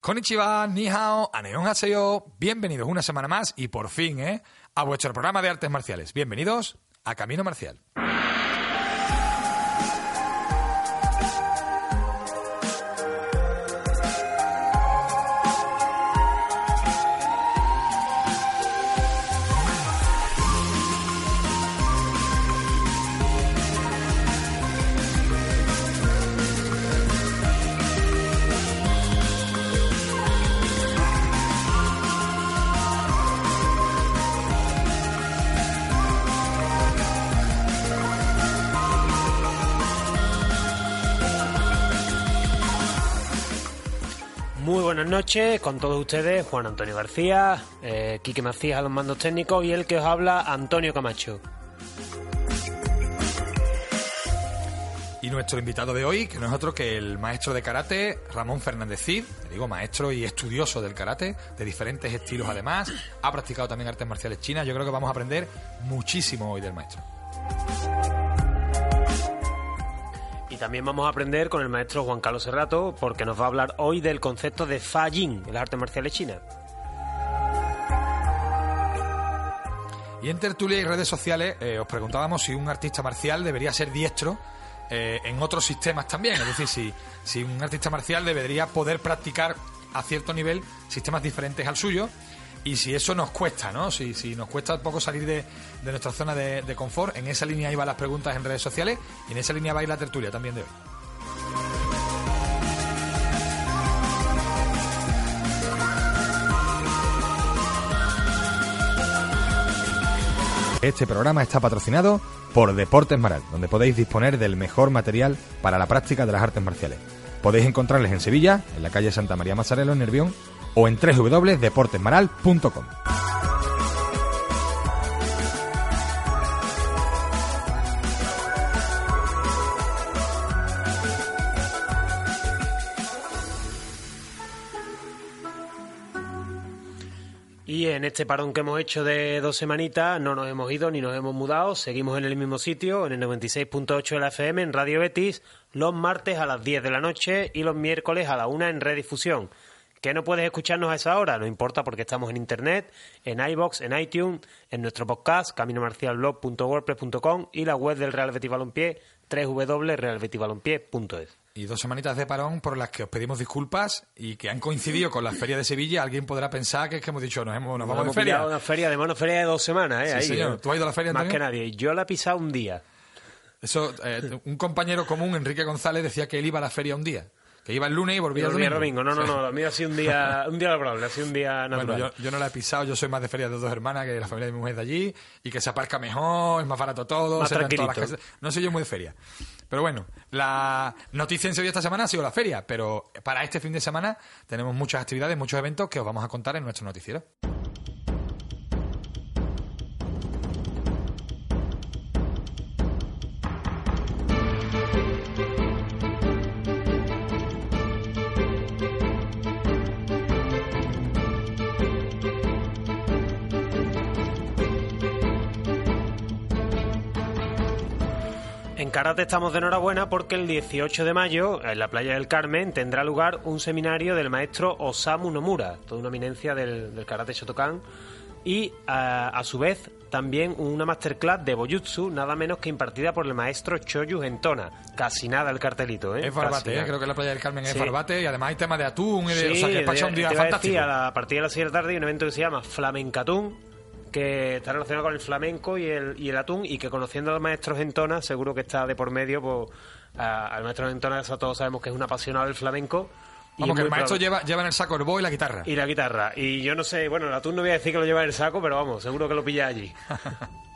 Konnichiwa, ni hao, aneon haseyo. Bienvenidos una semana más y por fin, ¿eh? A vuestro programa de artes marciales. Bienvenidos a Camino Marcial. Con todos ustedes, Juan Antonio García, eh, Quique Macías a los mandos técnicos y el que os habla, Antonio Camacho. Y nuestro invitado de hoy, que no es otro que el maestro de karate, Ramón Fernández Cid, digo maestro y estudioso del karate, de diferentes estilos además, ha practicado también artes marciales chinas, yo creo que vamos a aprender muchísimo hoy del maestro. También vamos a aprender con el maestro Juan Carlos Serrato, porque nos va a hablar hoy del concepto de Fa Jin en las artes marciales chinas. Y en tertulia y redes sociales eh, os preguntábamos si un artista marcial debería ser diestro eh, en otros sistemas también. Es decir, si un artista marcial debería poder practicar a cierto nivel sistemas diferentes al suyo. Y si eso nos cuesta, ¿no? Si, si nos cuesta un poco salir de, de nuestra zona de, confort, en esa línea iban las preguntas en redes sociales y en esa línea va a ir la tertulia también de hoy. Este programa está patrocinado por Deportes Maral, donde podéis disponer del mejor material para la práctica de las artes marciales. Podéis encontrarles en Sevilla, en la calle Santa María Mazarelo, en Nervión, o en www.deportesmaral.com. Y en este parón que hemos hecho de dos semanitas, no nos hemos ido ni nos hemos mudado, seguimos en el mismo sitio, en el 96.8 de la FM, en Radio Betis, los martes a las 10 de la noche y los miércoles a la 1 en redifusión. ¿Que no puedes escucharnos a esa hora? No importa porque estamos en internet, en iBox, en iTunes, en nuestro podcast, caminomarcialblog.wordpress.com y la web del Real Betis Balompié, www.realbetisbalompié.es. Y dos semanitas de parón por las que os pedimos disculpas y que han coincidido con la Feria de Sevilla. Alguien podrá pensar que es que hemos dicho, nos, hemos, nos vamos Hemos de feria. Una feria, además una feria de dos semanas, ¿eh? Sí, Ahí, señor. ¿eh? ¿Tú has ido a la feria, Más que nadie. Yo la he pisado un día. Eso, eh, un compañero común, Enrique González, decía que él iba a la feria un día. Que iba el lunes y volvía el Volví el domingo. domingo. No, no, no. Lo mío ha sido un día, un día laborable, ha sido un día natural. Bueno, yo, yo no la he pisado, yo soy más de feria de dos hermanas que la familia de mi mujer de allí y que se aparca mejor, es más barato todo, Más se ven todas las tranquilito. No soy yo muy de feria. Pero bueno, la noticia en Sevilla esta semana ha sido la feria, pero para este fin de semana tenemos muchas actividades, muchos eventos que os vamos a contar en nuestro noticiero. En karate estamos de enhorabuena porque el 18 de mayo, en la playa del Carmen, tendrá lugar un seminario del maestro Osamu Nomura, toda una eminencia del, del karate Shotokan, y a, a su vez también una masterclass de Boyutsu, nada menos que impartida por el maestro Choyu Gentona. Casi nada el cartelito, ¿eh? Es Barbate, Casi ¿eh? creo que la playa del Carmen es Sí. Barbate y además hay tema de atún y de... Sí, o sea, que un día te fantástico. decir, a, la- a partir de las 7 de la tarde hay un evento que se llama Flamencatún, que está relacionado con el flamenco y el, y el atún, y que conociendo al maestro Gentona, seguro que está de por medio, pues, a- al maestro Gentona eso todos sabemos que es un apasionado del flamenco. y Vamos, que el maestro lleva, lleva en el saco el bo y la guitarra. Y la guitarra. Y yo no sé, bueno, el atún no voy a decir que lo lleva en el saco, pero vamos, seguro que lo pilla allí.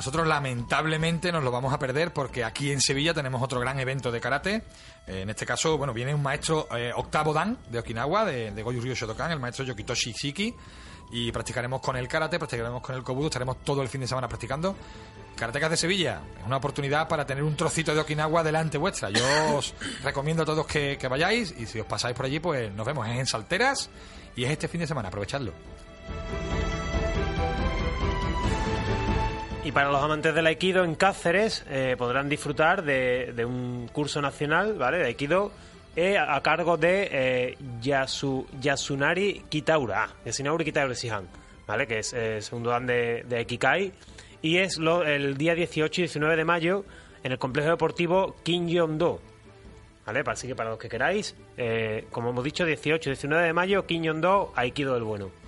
Nosotros lamentablemente nos lo vamos a perder porque aquí en Sevilla tenemos otro gran evento de karate. Eh, en este caso, bueno, viene un maestro eh, octavo dan de Okinawa, de, de Goju Ryu Shotokan, el maestro Yokitoshi Shiki. Y practicaremos con el karate, practicaremos con el kobudo, estaremos todo el fin de semana practicando. Karatecas de Sevilla, es una oportunidad para tener un trocito de Okinawa delante vuestra. Yo os recomiendo a todos que, que vayáis y si os pasáis por allí, pues nos vemos Es en Salteras y es este fin de semana, aprovechadlo. Y para los amantes del Aikido en Cáceres eh, podrán disfrutar de, un curso nacional ¿vale? de Aikido eh, a cargo de eh, Yasunari Kitaura, Yasunari Kitaura Sihan, ¿vale? que es segundo dan de, de Kikai. Y es el día 18 y 19 de mayo en el complejo deportivo Kim Jong-do. ¿Vale? Así que para los que queráis, como hemos dicho, 18 y 19 de mayo, Kim Jong-do, Aikido del Bueno.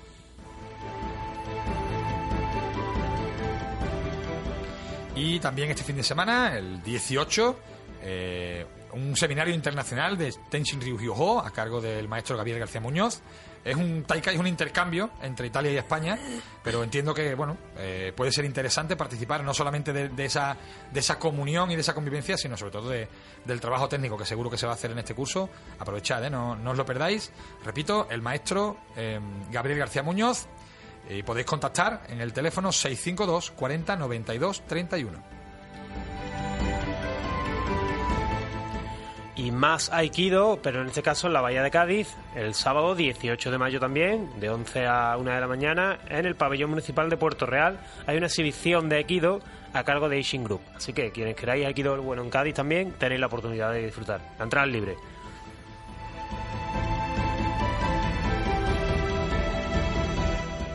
Y también este fin de semana, el 18, eh, un seminario internacional de Tenshin Ryuhyo a cargo del maestro Gabriel García Muñoz. Es un taikai, es un intercambio entre Italia y España, pero entiendo que bueno eh, puede ser interesante participar no solamente de, esa de esa comunión y de esa convivencia, sino sobre todo del trabajo técnico que seguro que se va a hacer en este curso. Aprovechad, ¿eh? no, no os lo perdáis. Repito, el maestro Gabriel García Muñoz, y podéis contactar en el teléfono 652 40 92 31. Y más Aikido, pero en este caso en la Bahía de Cádiz, el sábado 18 de mayo también, de 11 a 1 de la mañana, en el pabellón municipal de Puerto Real, hay una exhibición de Aikido a cargo de Ishin Group. Así que quienes queráis Aikido bueno en Cádiz también, tenéis la oportunidad de disfrutar. La entrada es libre.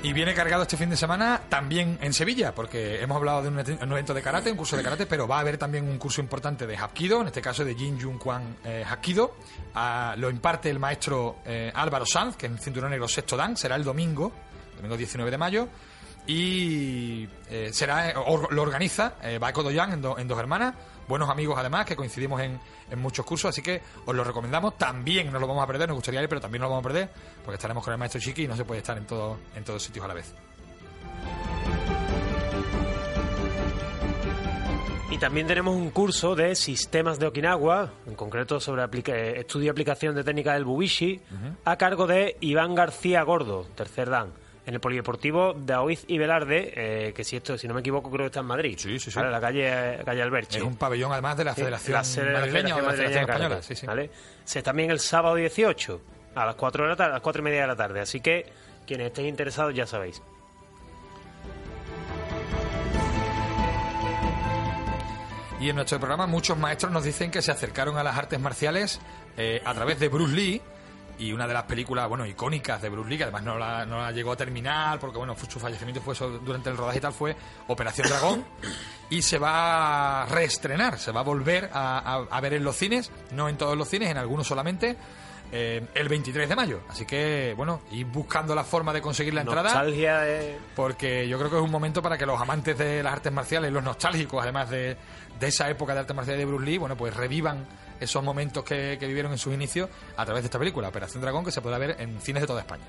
Y viene cargado este fin de semana también en Sevilla, porque hemos hablado de un, evento de karate, un curso de karate, pero va a haber también un curso importante de Hapkido, en este caso de Jin Jun Kwan eh, Hapkido. Ah, lo imparte el maestro eh, Álvaro Sanz, que es el cinturón negro sexto dan, será el domingo, domingo 19 de mayo. Y eh, será lo organiza Baeko Doyan en, en Dos Hermanas, buenos amigos además, que coincidimos en, en muchos cursos, así que os lo recomendamos. También nos lo vamos a perder, nos gustaría ir, pero también nos lo vamos a perder, porque estaremos con el maestro Chiqui y no se puede estar en, todo, en todos sitios a la vez. Y también tenemos un curso de sistemas de Okinawa, en concreto sobre eh, estudio y aplicación de técnica del Bubishi, a cargo de Iván García Gordo, tercer dan en el Polideportivo de Aoiz y Velarde, eh, que si esto, si no me equivoco, creo que está en Madrid. Sí, sí, sí. la calle, calle Alberche. Es un pabellón además de la Federación Madrileña o de la Federación Española. Sí, sí. ¿vale? Se, también el sábado 18 a las 4 de la tarde, a las 4 y media de la tarde. Así que quienes estén interesados ya sabéis. Y en nuestro programa muchos maestros nos dicen que se acercaron a las artes marciales eh, a través de Bruce Lee y una de las películas, bueno, icónicas de Bruce Lee, que además no la, no la llegó a terminar, porque bueno, su fallecimiento fue durante el rodaje y tal, fue Operación Dragón, y se va a reestrenar, se va a volver a, ver en los cines, no en todos los cines, en algunos solamente, eh, el 23 de mayo. Así que, bueno, ir buscando la forma de conseguir la entrada. Nostalgia de... Porque yo creo que es un momento para que los amantes de las artes marciales, los nostálgicos, además de, de esa época de artes marciales de Bruce Lee, bueno, pues revivan esos momentos que, vivieron en sus inicios a través de esta película, Operación Dragón, que se podrá ver en cines de toda España.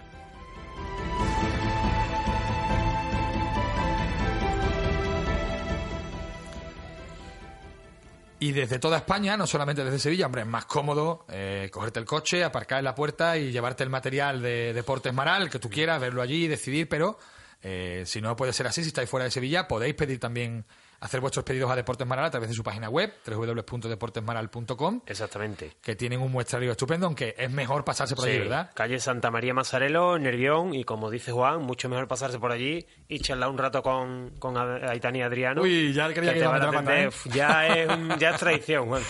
Y desde toda España, no solamente desde Sevilla, hombre, es más cómodo eh, cogerte el coche, aparcar en la puerta y llevarte el material de Deportes Maral que tú quieras, verlo allí, decidir, pero eh, si no puede ser así, si estáis fuera de Sevilla, podéis pedir también hacer vuestros pedidos a Deportes Maral a través de su página web, www.deportesmaral.com. Exactamente. Que tienen un muestrario estupendo, aunque es mejor pasarse por allí, ¿verdad? Calle Santa María Mazarelo, Nervión, y como dice Juan, mucho mejor pasarse por allí y charlar un rato con, con Aitani Adriano. Uy, ya quería que, que ¿eh? ya, es, ya es tradición, Juan.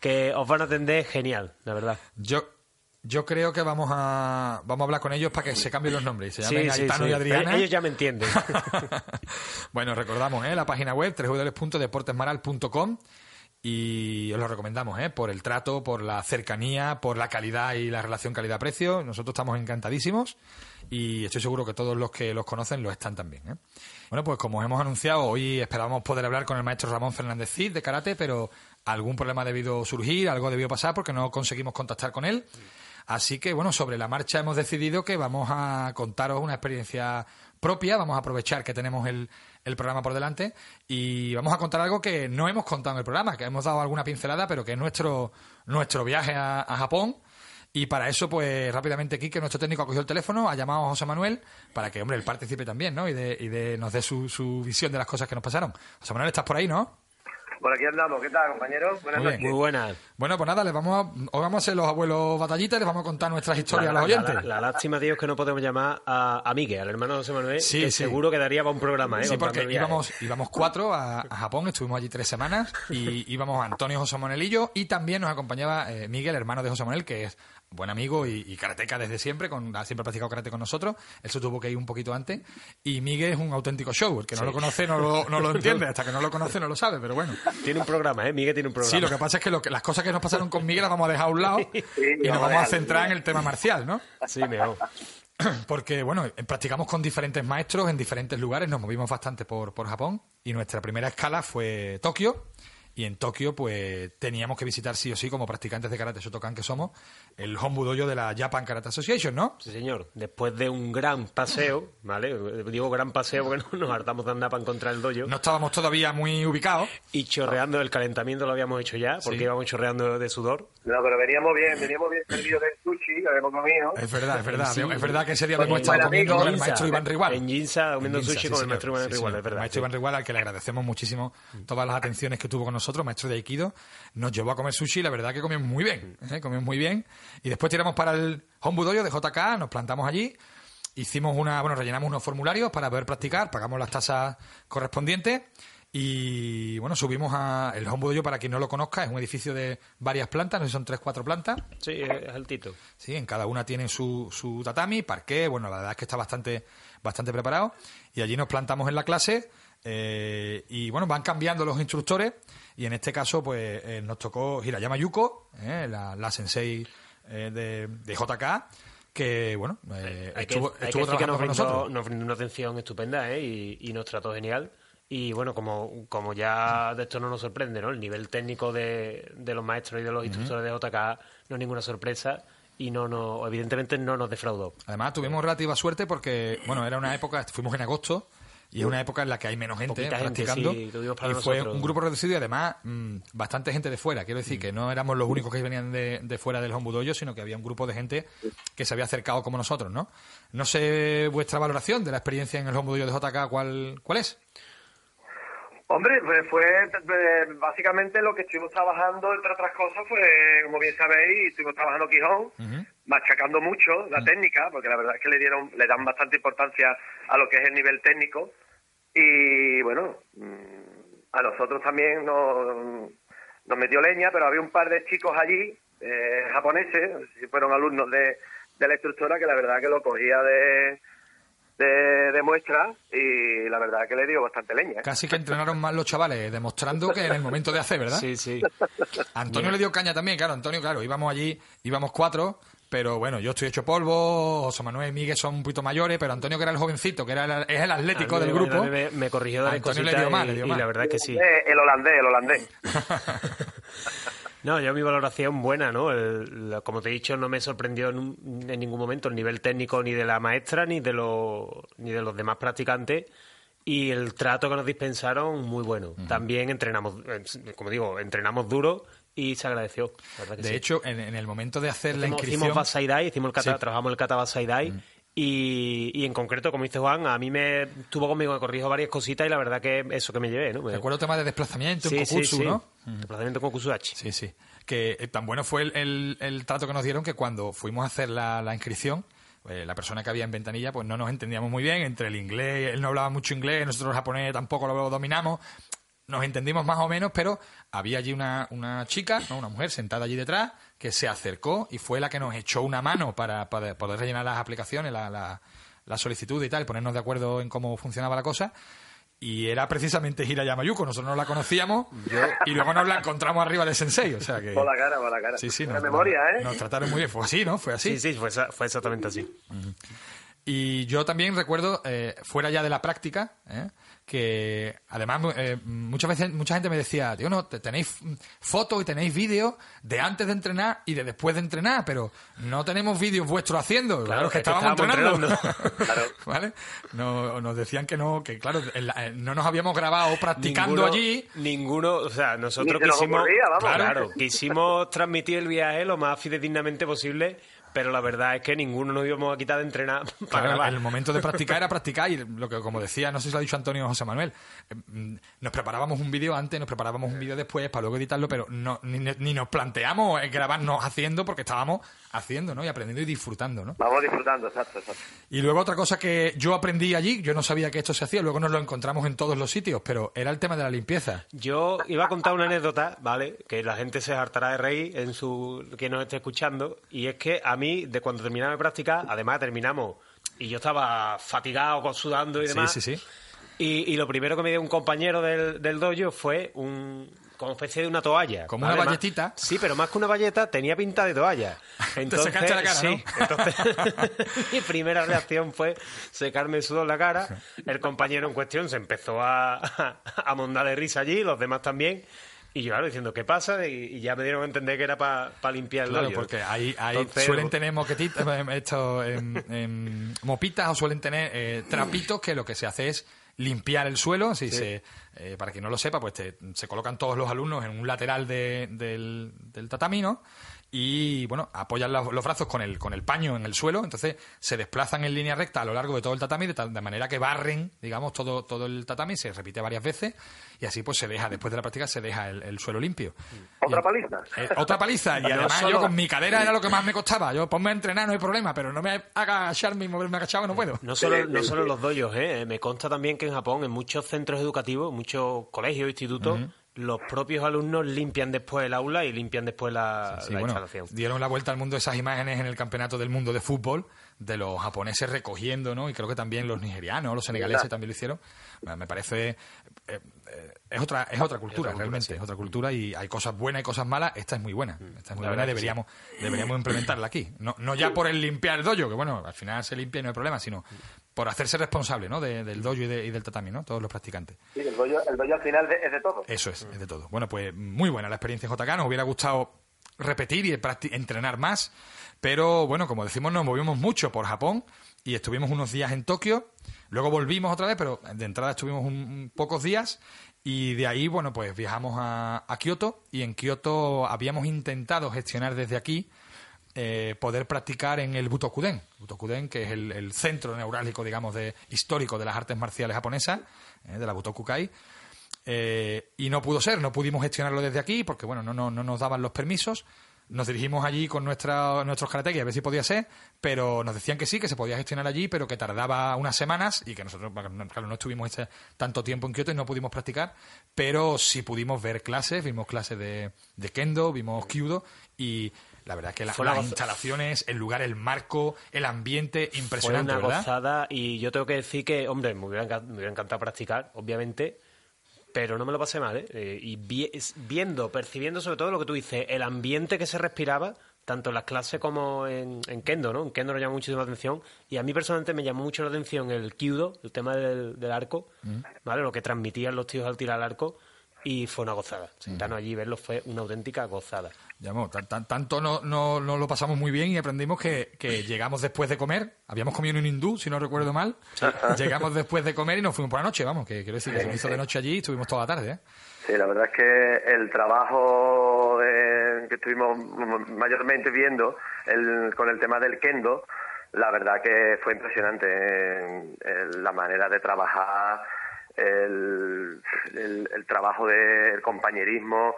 Que os van a atender genial, la verdad. Yo, yo creo que vamos a vamos a hablar con ellos para que se cambien los nombres. Se llamen Aitano y Adriana. Ellos ya me entienden. bueno, recordamos ¿eh? la página web www.deportesmaral.com y os lo recomendamos ¿eh? por el trato, por la cercanía, por la calidad y la relación calidad-precio. Nosotros estamos encantadísimos y estoy seguro que todos los que los conocen lo están también. ¿eh? Bueno, pues como hemos anunciado, hoy esperábamos poder hablar con el maestro Ramón Fernández Cid de karate, pero algún problema ha debido surgir, algo debió pasar porque no conseguimos contactar con él. Así que, bueno, sobre la marcha hemos decidido que vamos a contaros una experiencia propia, vamos a aprovechar que tenemos el, programa por delante y vamos a contar algo que no hemos contado en el programa, que hemos dado alguna pincelada, pero que es nuestro, nuestro viaje a, Japón. Y para eso, pues rápidamente que nuestro técnico, ha cogido el teléfono, ha llamado a José Manuel para que, hombre, él participe también, ¿no? Y, de, y de, nos dé su, su visión de las cosas que nos pasaron. José Manuel, ¿estás por ahí, no? Por aquí andamos, ¿qué tal, compañeros? Buenas Muy bien. noches. Muy buenas. Bueno, pues nada, les vamos a, hoy vamos a ser los abuelos batallitas y les vamos a contar nuestras historias a los oyentes. La, la lástima, tío, es que no podemos llamar a, a Miguel, al hermano José Manuel, Sí, que sí. seguro que daría para un programa, ¿eh? Sí, porque íbamos, íbamos cuatro a, a Japón, estuvimos allí tres semanas y íbamos Antonio José Manuel y yo y también nos acompañaba eh, Miguel, hermano de José Manuel, que es buen amigo y, y karateca desde siempre, con, ha siempre practicado karate con nosotros, él se tuvo que ir un poquito antes y Miguel es un auténtico show, el que no lo conoce no lo, no lo entiende, hasta que no lo conoce no lo sabe, pero bueno. Tiene un programa, ¿eh? Miguel tiene un programa. Sí, lo que pasa es que, lo que las cosas que nos pasaron con Miguel las vamos a dejar a un lado y nos vamos a centrar en el tema marcial, ¿no? Sí, mejor. Porque, bueno, practicamos con diferentes maestros en diferentes lugares, nos movimos bastante por, por Japón y nuestra primera escala fue Tokio. Y en Tokio, pues teníamos que visitar sí o sí, como practicantes de karate Shotokan que somos, el Hombu Dojo de la Japan Karate Association, ¿no? Sí, señor. Después de un gran paseo, ¿vale? Digo gran paseo porque no nos hartamos de andar para encontrar el dojo. No estábamos todavía muy ubicados. Y chorreando, el calentamiento lo habíamos hecho ya, porque Sí. íbamos chorreando de sudor. No, pero veníamos bien, veníamos bien servidos de sushi, lo habíamos comido. Es verdad, es verdad. Sí. Es verdad que ese día un estado comiendo con el maestro Iván Rigual. En Ginza, comiendo sushi sí, con el maestro Iván Sí, Rigual, es verdad. Maestro sí. Iván Rigual, al que le agradecemos muchísimo todas las atenciones que tuvo con nosotros, maestro de Aikido. Nos llevó a comer sushi, la verdad que comimos muy bien. ¿eh? Comimos muy bien. Y después tiramos para el Hombu Dojo de JK, nos plantamos allí. Hicimos una, bueno, rellenamos unos formularios para poder practicar, pagamos las tasas correspondientes. Y bueno, subimos a el Hombu Dojo, para quien no lo conozca, es un edificio de varias plantas, no sé si son tres, cuatro plantas. Sí, es altito. Sí, en cada una tiene su, su tatami, parqué, bueno, la verdad es que está bastante, bastante preparado. Y allí nos plantamos en la clase eh, y bueno, van cambiando los instructores y en este caso pues eh, nos tocó Hirayama Yuko, eh, la, la sensei eh, de, de JK, que bueno, eh, Hay que, estuvo, hay que estuvo decir que trabajando nos con brindó, nosotros. nos brindó una atención estupenda ¿eh? y, y nos trató genial. Y bueno, como, como ya de esto no nos sorprende, ¿no? El nivel técnico de, de los maestros y de los instructores de JK no es ninguna sorpresa y no, no evidentemente no nos defraudó. Además tuvimos relativa suerte porque, bueno, era una época, fuimos en agosto y es una época en la que hay menos gente Poquita gente, practicando sí, y fue nosotros. un grupo reducido y además mm, bastante gente de fuera. Quiero decir que no éramos los únicos que venían de, de fuera del Hombu Dojo, sino que había un grupo de gente que se había acercado como nosotros, ¿no? No sé vuestra valoración de la experiencia en el Hombu Dojo de JK, ¿cuál, cuál es? Hombre, pues fue eh, básicamente lo que estuvimos trabajando, entre otras cosas, fue, como bien sabéis, estuvimos trabajando Quijón, machacando mucho la técnica, porque la verdad es que le dieron, le dan bastante importancia a lo que es el nivel técnico. Y bueno, mm, a nosotros también nos, nos metió leña, pero había un par de chicos allí, eh, japoneses, fueron alumnos de, de la instructora, que la verdad que lo cogía de, de, de muestra y la verdad que le dio bastante leña. ¿eh? Casi que entrenaron más los chavales demostrando que en el momento de hacer, ¿verdad? Sí, sí. Antonio le dio caña también, claro, Antonio, claro, íbamos allí, íbamos cuatro, pero bueno, yo estoy hecho polvo, José Manuel y Miguel son un poquito mayores, pero Antonio que era el jovencito, que era el, es el atlético del grupo. Me, me corrigió de las Antonio le dio mal, y- le dio y mal. la verdad es que sí. Eh, el holandés, el holandés. No, yo mi valoración buena, ¿no? El- la- como te he dicho, no me sorprendió en, un- en ningún momento el nivel técnico ni de la maestra ni de los ni de los demás practicantes y el trato que nos dispensaron muy bueno. También entrenamos, eh, como digo, entrenamos duro y se agradeció. la verdad que De sí. hecho, en, en el momento de hacer la inscripción... hicimos Basaidai, hicimos el kata, Sí. trabajamos el kata Basaidai y, y en concreto, como dice Juan, a mí me tuvo conmigo, me corrijo varias cositas y la verdad que eso que me llevé, ¿no? Recuerdo tema de desplazamiento, sí, en sí, Kokutsu, sí. ¿no? Desplazamiento con Kusuhachi. Sí, sí. Que eh, tan bueno fue el, el- el trato que nos dieron que cuando fuimos a hacer la, la inscripción, eh, la persona que había en ventanilla, pues no nos entendíamos muy bien entre el inglés, él no hablaba mucho inglés, nosotros el japonés tampoco lo dominamos. Nos entendimos más o menos, pero había allí una, una chica, ¿no? una mujer sentada allí detrás, que se acercó y fue la que nos echó una mano para, para poder rellenar las aplicaciones, la, la, la solicitud y tal, ponernos de acuerdo en cómo funcionaba la cosa. Y era precisamente Hirayama Yuko, nosotros no la conocíamos y luego nos la encontramos arriba de Sensei, o sea que... Por la cara, por la cara. Sí, sí, nos, memoria, ¿eh? nos trataron muy bien, fue así, ¿no? Fue así. Sí, sí, fue, fue exactamente así. Y yo también recuerdo, eh, fuera ya de la práctica, ¿eh? Que además eh, muchas veces mucha gente me decía, tío, no, te- tenéis fotos y tenéis vídeos de antes de entrenar y de después de entrenar, pero no tenemos vídeos vuestros haciendo. Claro, Claro, es que es que estábamos, estábamos entrenando. ¿Vale? No, nos decían que no, que claro, en la- eh, no nos habíamos grabado practicando Ninguno- allí. Ninguno, o sea, nosotros Ni se nos quisimos, ocurría, vamos. claro, quisimos transmitir el viaje lo más fidedignamente posible, pero la verdad es que ninguno nos íbamos a quitar de entrenar para Claro, grabar. el momento de practicar era practicar y lo que como decía, no sé si lo ha dicho Antonio o José Manuel, eh, mm, nos preparábamos un vídeo antes, nos preparábamos un vídeo después para luego editarlo, pero no ni, ni nos planteamos eh, grabarnos haciendo porque estábamos haciendo, ¿no? Y aprendiendo y disfrutando, ¿no? Vamos disfrutando, exacto, exacto. Y luego otra cosa que yo aprendí allí, yo no sabía que esto se hacía, luego nos lo encontramos en todos los sitios, pero era el tema de la limpieza. Yo iba a contar una anécdota, ¿vale? Que la gente se hartará de reír en su que nos esté escuchando. Y es que a mí, de cuando terminaba de practicar, además terminamos y yo estaba fatigado, con- sudando y Sí, demás. sí, sí. Y, y lo primero que me dio un compañero del, del dojo fue un como especie de una toalla. Como una Más- valletita. Sí, pero más que una valleta tenía pinta de toalla. Secaste la cara, sí. Entonces, mi primera reacción fue secarme el sudor en la cara. El compañero en cuestión se empezó a, a mondar de risa allí, los demás también. Y yo, claro, diciendo, ¿qué pasa? Y, y ya me dieron a entender que era para limpiar el Claro, porque ahí, ahí Entonces, suelen tener moquetitas, esto, em, em, mopitas o suelen tener eh, trapitos que lo que se hace es limpiar el suelo. Si se, eh, para quien no lo sepa, pues te- se colocan todos los alumnos en un lateral de- del, del tatami, ¿no? Y bueno, apoyan los, los brazos con el, con el paño en el suelo, entonces se desplazan en línea recta a lo largo de todo el tatami, de, tal- de manera que barren, digamos, todo, todo el tatami, se repite varias veces y así pues se deja, después de la práctica, se deja el, el suelo limpio. ¿Otra Y- paliza? eh, otra paliza. Y además yo con mi cadera era lo que más me costaba. Yo ponme a entrenar, no hay problema, pero no me haga agacharme y moverme agachado que no puedo. No solo, no solo los doyos, ¿eh? me consta también que en Japón, en muchos centros educativos, muchos colegios, institutos, los propios alumnos limpian después el aula y limpian después la, Sí, la bueno, instalación. dieron la vuelta al mundo esas imágenes en el campeonato del mundo de fútbol de los japoneses recogiendo, ¿no? Y creo que también los nigerianos, los senegaleses también lo hicieron. Me parece eh, es otra es otra cultura realmente, es otra cultura y hay cosas buenas y cosas malas. Esta es muy buena, esta es muy La buena. y Deberíamos deberíamos implementarla aquí. No, no ya por el limpiar el dojo, que bueno, al final se limpia y no hay problema, sino por hacerse responsable, ¿no? De- del dojo y, de- y del tatami, ¿no? Todos los practicantes. Sí, el dojo, el dojo al final de- es de todo. Eso es, es de todo. Bueno, pues muy buena la experiencia en JK. Nos hubiera gustado repetir y entrenar más, pero bueno, como decimos, nos movimos mucho por Japón y estuvimos unos días en Tokio. Luego volvimos otra vez, pero de entrada estuvimos un, un pocos días y de ahí, bueno, pues viajamos a, a Kioto y en Kioto habíamos intentado gestionar desde aquí eh, poder practicar en el Butokuden. Butokuden, que es el, centro neurálgico, digamos, de, histórico de las artes marciales japonesas, eh, de la Butokukai. Eh, y no pudo ser, no pudimos gestionarlo desde aquí porque, bueno, no, no, no nos daban los permisos. Nos dirigimos allí con nuestra, nuestros karateki a ver si podía ser, pero nos decían que sí, que se podía gestionar allí, pero que tardaba unas semanas y que nosotros, claro, no estuvimos este- tanto tiempo en Kioto y no pudimos practicar, pero sí pudimos ver clases, vimos clases de, de kendo, vimos kyudo y la verdad que la- Fue una las goza- instalaciones, el lugar, el marco, el ambiente, Fue impresionante, una ¿verdad? gozada y yo tengo que decir que, hombre, me hubiera, encan- me hubiera encantado practicar, obviamente, pero no me lo pasé mal, ¿eh? Eh, y vi- viendo, percibiendo sobre todo lo que tú dices, el ambiente que se respiraba, tanto en las clases como en, en Kendo, ¿no? En Kendo nos llamó muchísimo la atención y a mí personalmente me llamó mucho la atención el Kyudo, el tema del, del arco, Mm. ¿vale? Lo que transmitían los tíos al tirar el arco y fue una gozada. Sentarnos allí y verlo fue una auténtica gozada. Llamó, tan- tan- tanto no, no, no lo pasamos muy bien y aprendimos que, que llegamos después de comer. Habíamos comido en un hindú, si no recuerdo mal. Llegamos después de comer y nos fuimos por la noche, vamos. Que quiero decir que se nos hizo de noche allí y estuvimos toda la tarde, ¿eh? Sí, la verdad es que el trabajo eh, que estuvimos mayormente viendo el- con el tema del kendo, la verdad que fue impresionante eh, el- la manera de trabajar, el, el- el trabajo del compañerismo,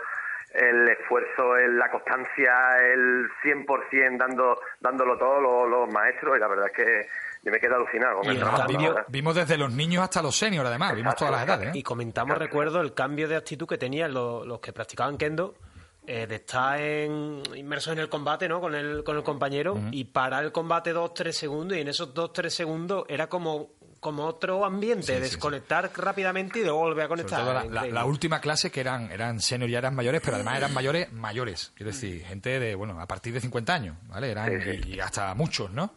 el esfuerzo, el- la constancia, el 100% dando, dándolo todo los, los maestros y la verdad es que yo me quedé alucinado con Y el trabajo. Vimos desde los niños hasta los seniors, además. Vimos todas las edades, ¿eh? Y comentamos, recuerdo, el cambio de actitud que tenían los, los que practicaban kendo, eh, de estar en, inmersos en el combate, ¿no? Con el, con el compañero y parar el combate dos, tres segundos y en esos dos, tres segundos era como, como otro ambiente, Sí, sí, desconectar rápidamente y luego volver a Sobre conectar. todo la, la- Increíble. la última clase que eran eran senior y eran mayores, pero además eran mayores mayores, quiero decir, gente de bueno a partir de 50 años, ¿vale? Eran Sí, sí. Y, y hasta muchos, ¿no?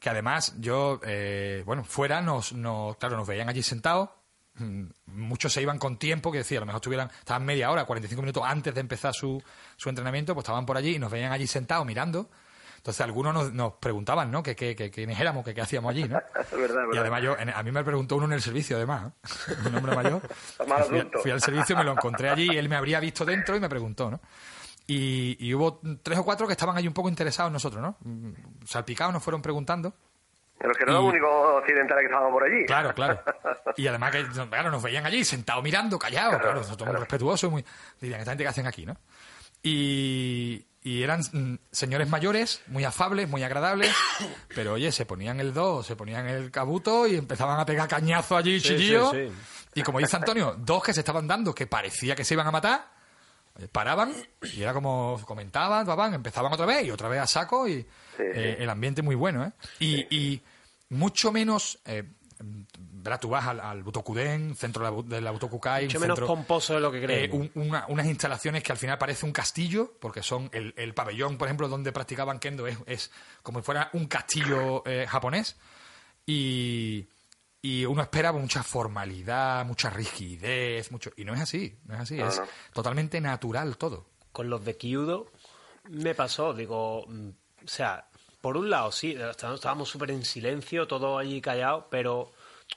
Que además yo eh, bueno fuera nos, nos claro nos veían allí sentados, mm, muchos se iban con tiempo, que decía a lo mejor estuvieran estaban media hora, 45 minutos antes de empezar su, su entrenamiento, pues estaban por allí y nos veían allí sentados mirando. Entonces algunos nos, nos preguntaban, ¿no? Que, que, que quiénes éramos, que qué hacíamos allí, ¿no? Es verdad, es Y además yo, en- a mí me preguntó uno en el servicio, además, ¿eh? un hombre mayor. Fui, fui al servicio, me lo encontré allí y él me habría visto dentro y me preguntó, ¿no? Y, y hubo tres o cuatro que estaban ahí un poco interesados en nosotros, ¿no? Mm, Salpicados nos fueron preguntando. Pero que no los únicos occidentales que estaban por allí. Claro, claro. Y además que claro, nos veían allí sentados mirando, callados, claro, nosotros muy respetuosos, muy dirían, esta gente que hacen aquí, ¿no? Y, y eran mm, señores mayores, muy afables, muy agradables, pero oye, se ponían el do, se ponían el cabuto y empezaban a pegar cañazo allí, Sí, chillillo. sí, sí. Y como dice Antonio, dos que se estaban dando que parecía que se iban a matar, eh, paraban y era como comentaban, papan, empezaban otra vez y otra vez a saco y eh, el ambiente muy bueno, ¿eh? Y, y mucho menos, eh, verás, tú vas al, al Butokuden, centro de la, Bu- de la Butokukai, Mucho menos centro- pomposo de lo que eh, un- una- unas instalaciones que al final parece un castillo, porque son el, el pabellón, por ejemplo, donde practicaban kendo, es, es como si fuera un castillo eh, japonés. Y, y uno espera mucha formalidad, mucha rigidez, mucho y no es así, no es así, No, es no. totalmente natural todo. Con los de Kyudo me pasó, digo, mm, o sea, por un lado sí, estábamos súper en silencio, todo allí callado, pero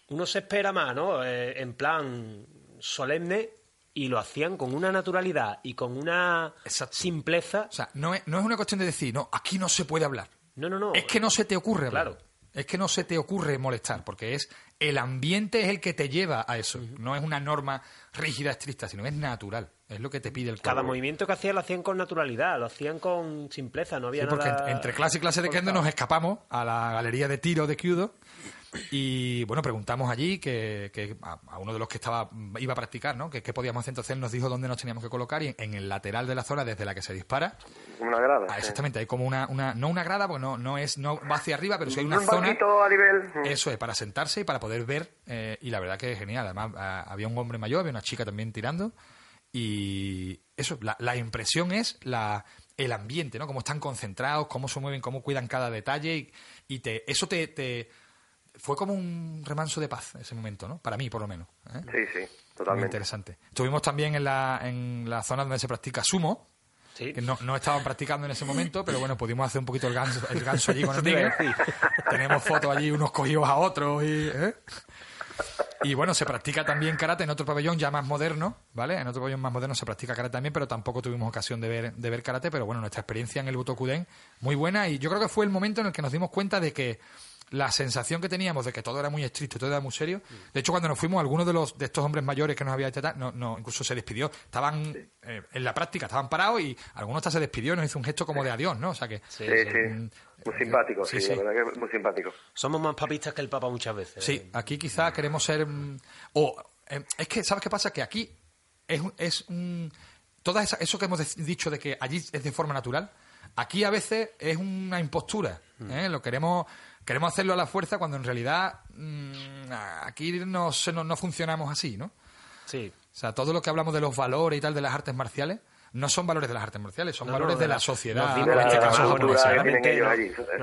uno se espera más, ¿no? Eh, en plan solemne y lo hacían con una naturalidad y con una Exacto. simpleza. O sea, no es, no es una cuestión de decir, no, aquí no se puede hablar. No, no, no. Es que no se te ocurre hablar. Claro. Es que no se te ocurre molestar, porque es el ambiente es el que te lleva a eso. No es una norma rígida, estricta, sino es natural. Es lo que te pide el Cada movimiento que hacían lo hacían con naturalidad, lo hacían con simpleza, no había Sí, porque nada... en- entre clase y clase de kendo nos escapamos a la galería de tiro de Kyudo y bueno, preguntamos allí que, que a, a uno de los que estaba iba a practicar, ¿no? Que qué podíamos hacer. Entonces él nos dijo dónde nos teníamos que colocar y en, en el lateral de la zona desde la que se dispara. Una grada. Ah, sí. exactamente, hay como una, una no una grada, porque no, no es no va hacia arriba, pero sí hay una un zona a nivel. eso es, para sentarse y para poder ver. eh, y la verdad que es genial. Además, ah, había un hombre mayor, había una chica también tirando. Y eso, la, la impresión es la, el ambiente, ¿no? Cómo están concentrados, cómo se mueven, cómo cuidan cada detalle. Y, y te, eso te, te- Fue como un remanso de paz ese momento, ¿no? Para mí, por lo menos. ¿eh? Sí, sí, Muy totalmente. interesante. Estuvimos también en la, en la zona donde se practica sumo. Sí. Que no, no estaban practicando en ese momento, pero bueno, pudimos hacer un poquito el ganso, el ganso allí con el tigre. Tenemos fotos allí, unos cogidos a otros y... ¿eh? Y bueno, se practica también karate en otro pabellón ya más moderno, ¿vale? En otro pabellón más moderno se practica karate también, pero tampoco tuvimos ocasión de ver, de ver karate, pero bueno, nuestra experiencia en el Butokuden muy buena y yo creo que fue el momento en el que nos dimos cuenta de que la sensación que teníamos de que todo era muy estricto, todo era muy serio. De hecho, cuando nos fuimos, algunos de los de estos hombres mayores que nos había hecho tal, no, no, incluso se despidió. Estaban eh, en la práctica, estaban parados y algunos hasta se despidió y nos hizo un gesto como de adiós, ¿no? O sea que Sí, sí. Mm, Muy simpático, sí, sí, sí. la verdad que es muy simpático. Somos más papistas que el Papa muchas veces. Sí, aquí quizá queremos ser. mm, O eh, es que, ¿sabes qué pasa? Que aquí es, un- es un. Esa- eso que hemos de- dicho de que allí es de forma natural, aquí a veces es una impostura. ¿Eh? Lo queremos. Queremos hacerlo a la fuerza cuando en realidad mm, aquí no, se- no, no funcionamos así, ¿no? Sí. O sea, todo lo que hablamos de los valores y tal de las artes marciales no son valores de las artes marciales, son No, valores no, de de la la- sociedad, en este caso ¿no? nos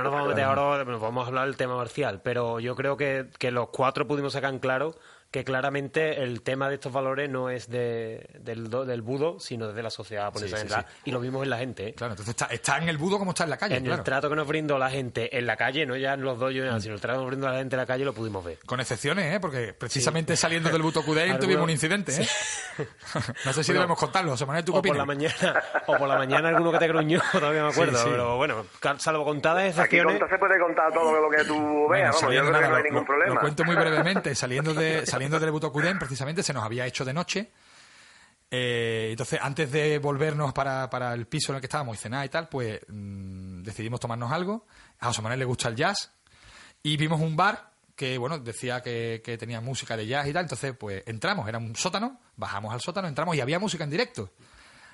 vamos a meter ahora, vamos a hablar del tema marcial, pero yo creo que, que los cuatro pudimos sacar en claro que claramente el tema de estos valores no es de, del, del budo, sino de la sociedad japonesa Sí, en sí, general. Y lo vimos en la gente. ¿eh? Claro, entonces está, está en el budo como está en la calle, en claro. el trato que nos brindó la gente en la calle, no ya en los dojos, ni Mm. nada, sino el trato que nos brindó la gente en la calle lo pudimos ver. Con excepciones, ¿eh? Porque precisamente saliendo del Butokuden Alguno- tuvimos un incidente, ¿eh? no sé si Bueno, debemos contarlo. José Manuel, ¿tú qué O por la mañana, o por la mañana alguno que te gruñó, todavía me acuerdo, Sí, sí. pero bueno, salvo contadas Aquí excepciones. conta- se puede contar todo lo que tú Bueno, veas, vamos, yo creo que nada, no hay lo- ningún lo- problema. Lo cuento muy brevemente. Saliendo, de, saliendo del Butokuden, precisamente se nos había hecho de noche. Eh, entonces, antes de volvernos para, para el piso en el que estábamos y cenar y tal, pues mm, decidimos tomarnos algo. A José Manuel le gusta el jazz. Y vimos un bar que, bueno, decía que, que tenía música de jazz y tal. Entonces, pues entramos, era un sótano, bajamos al sótano, entramos y había música en directo.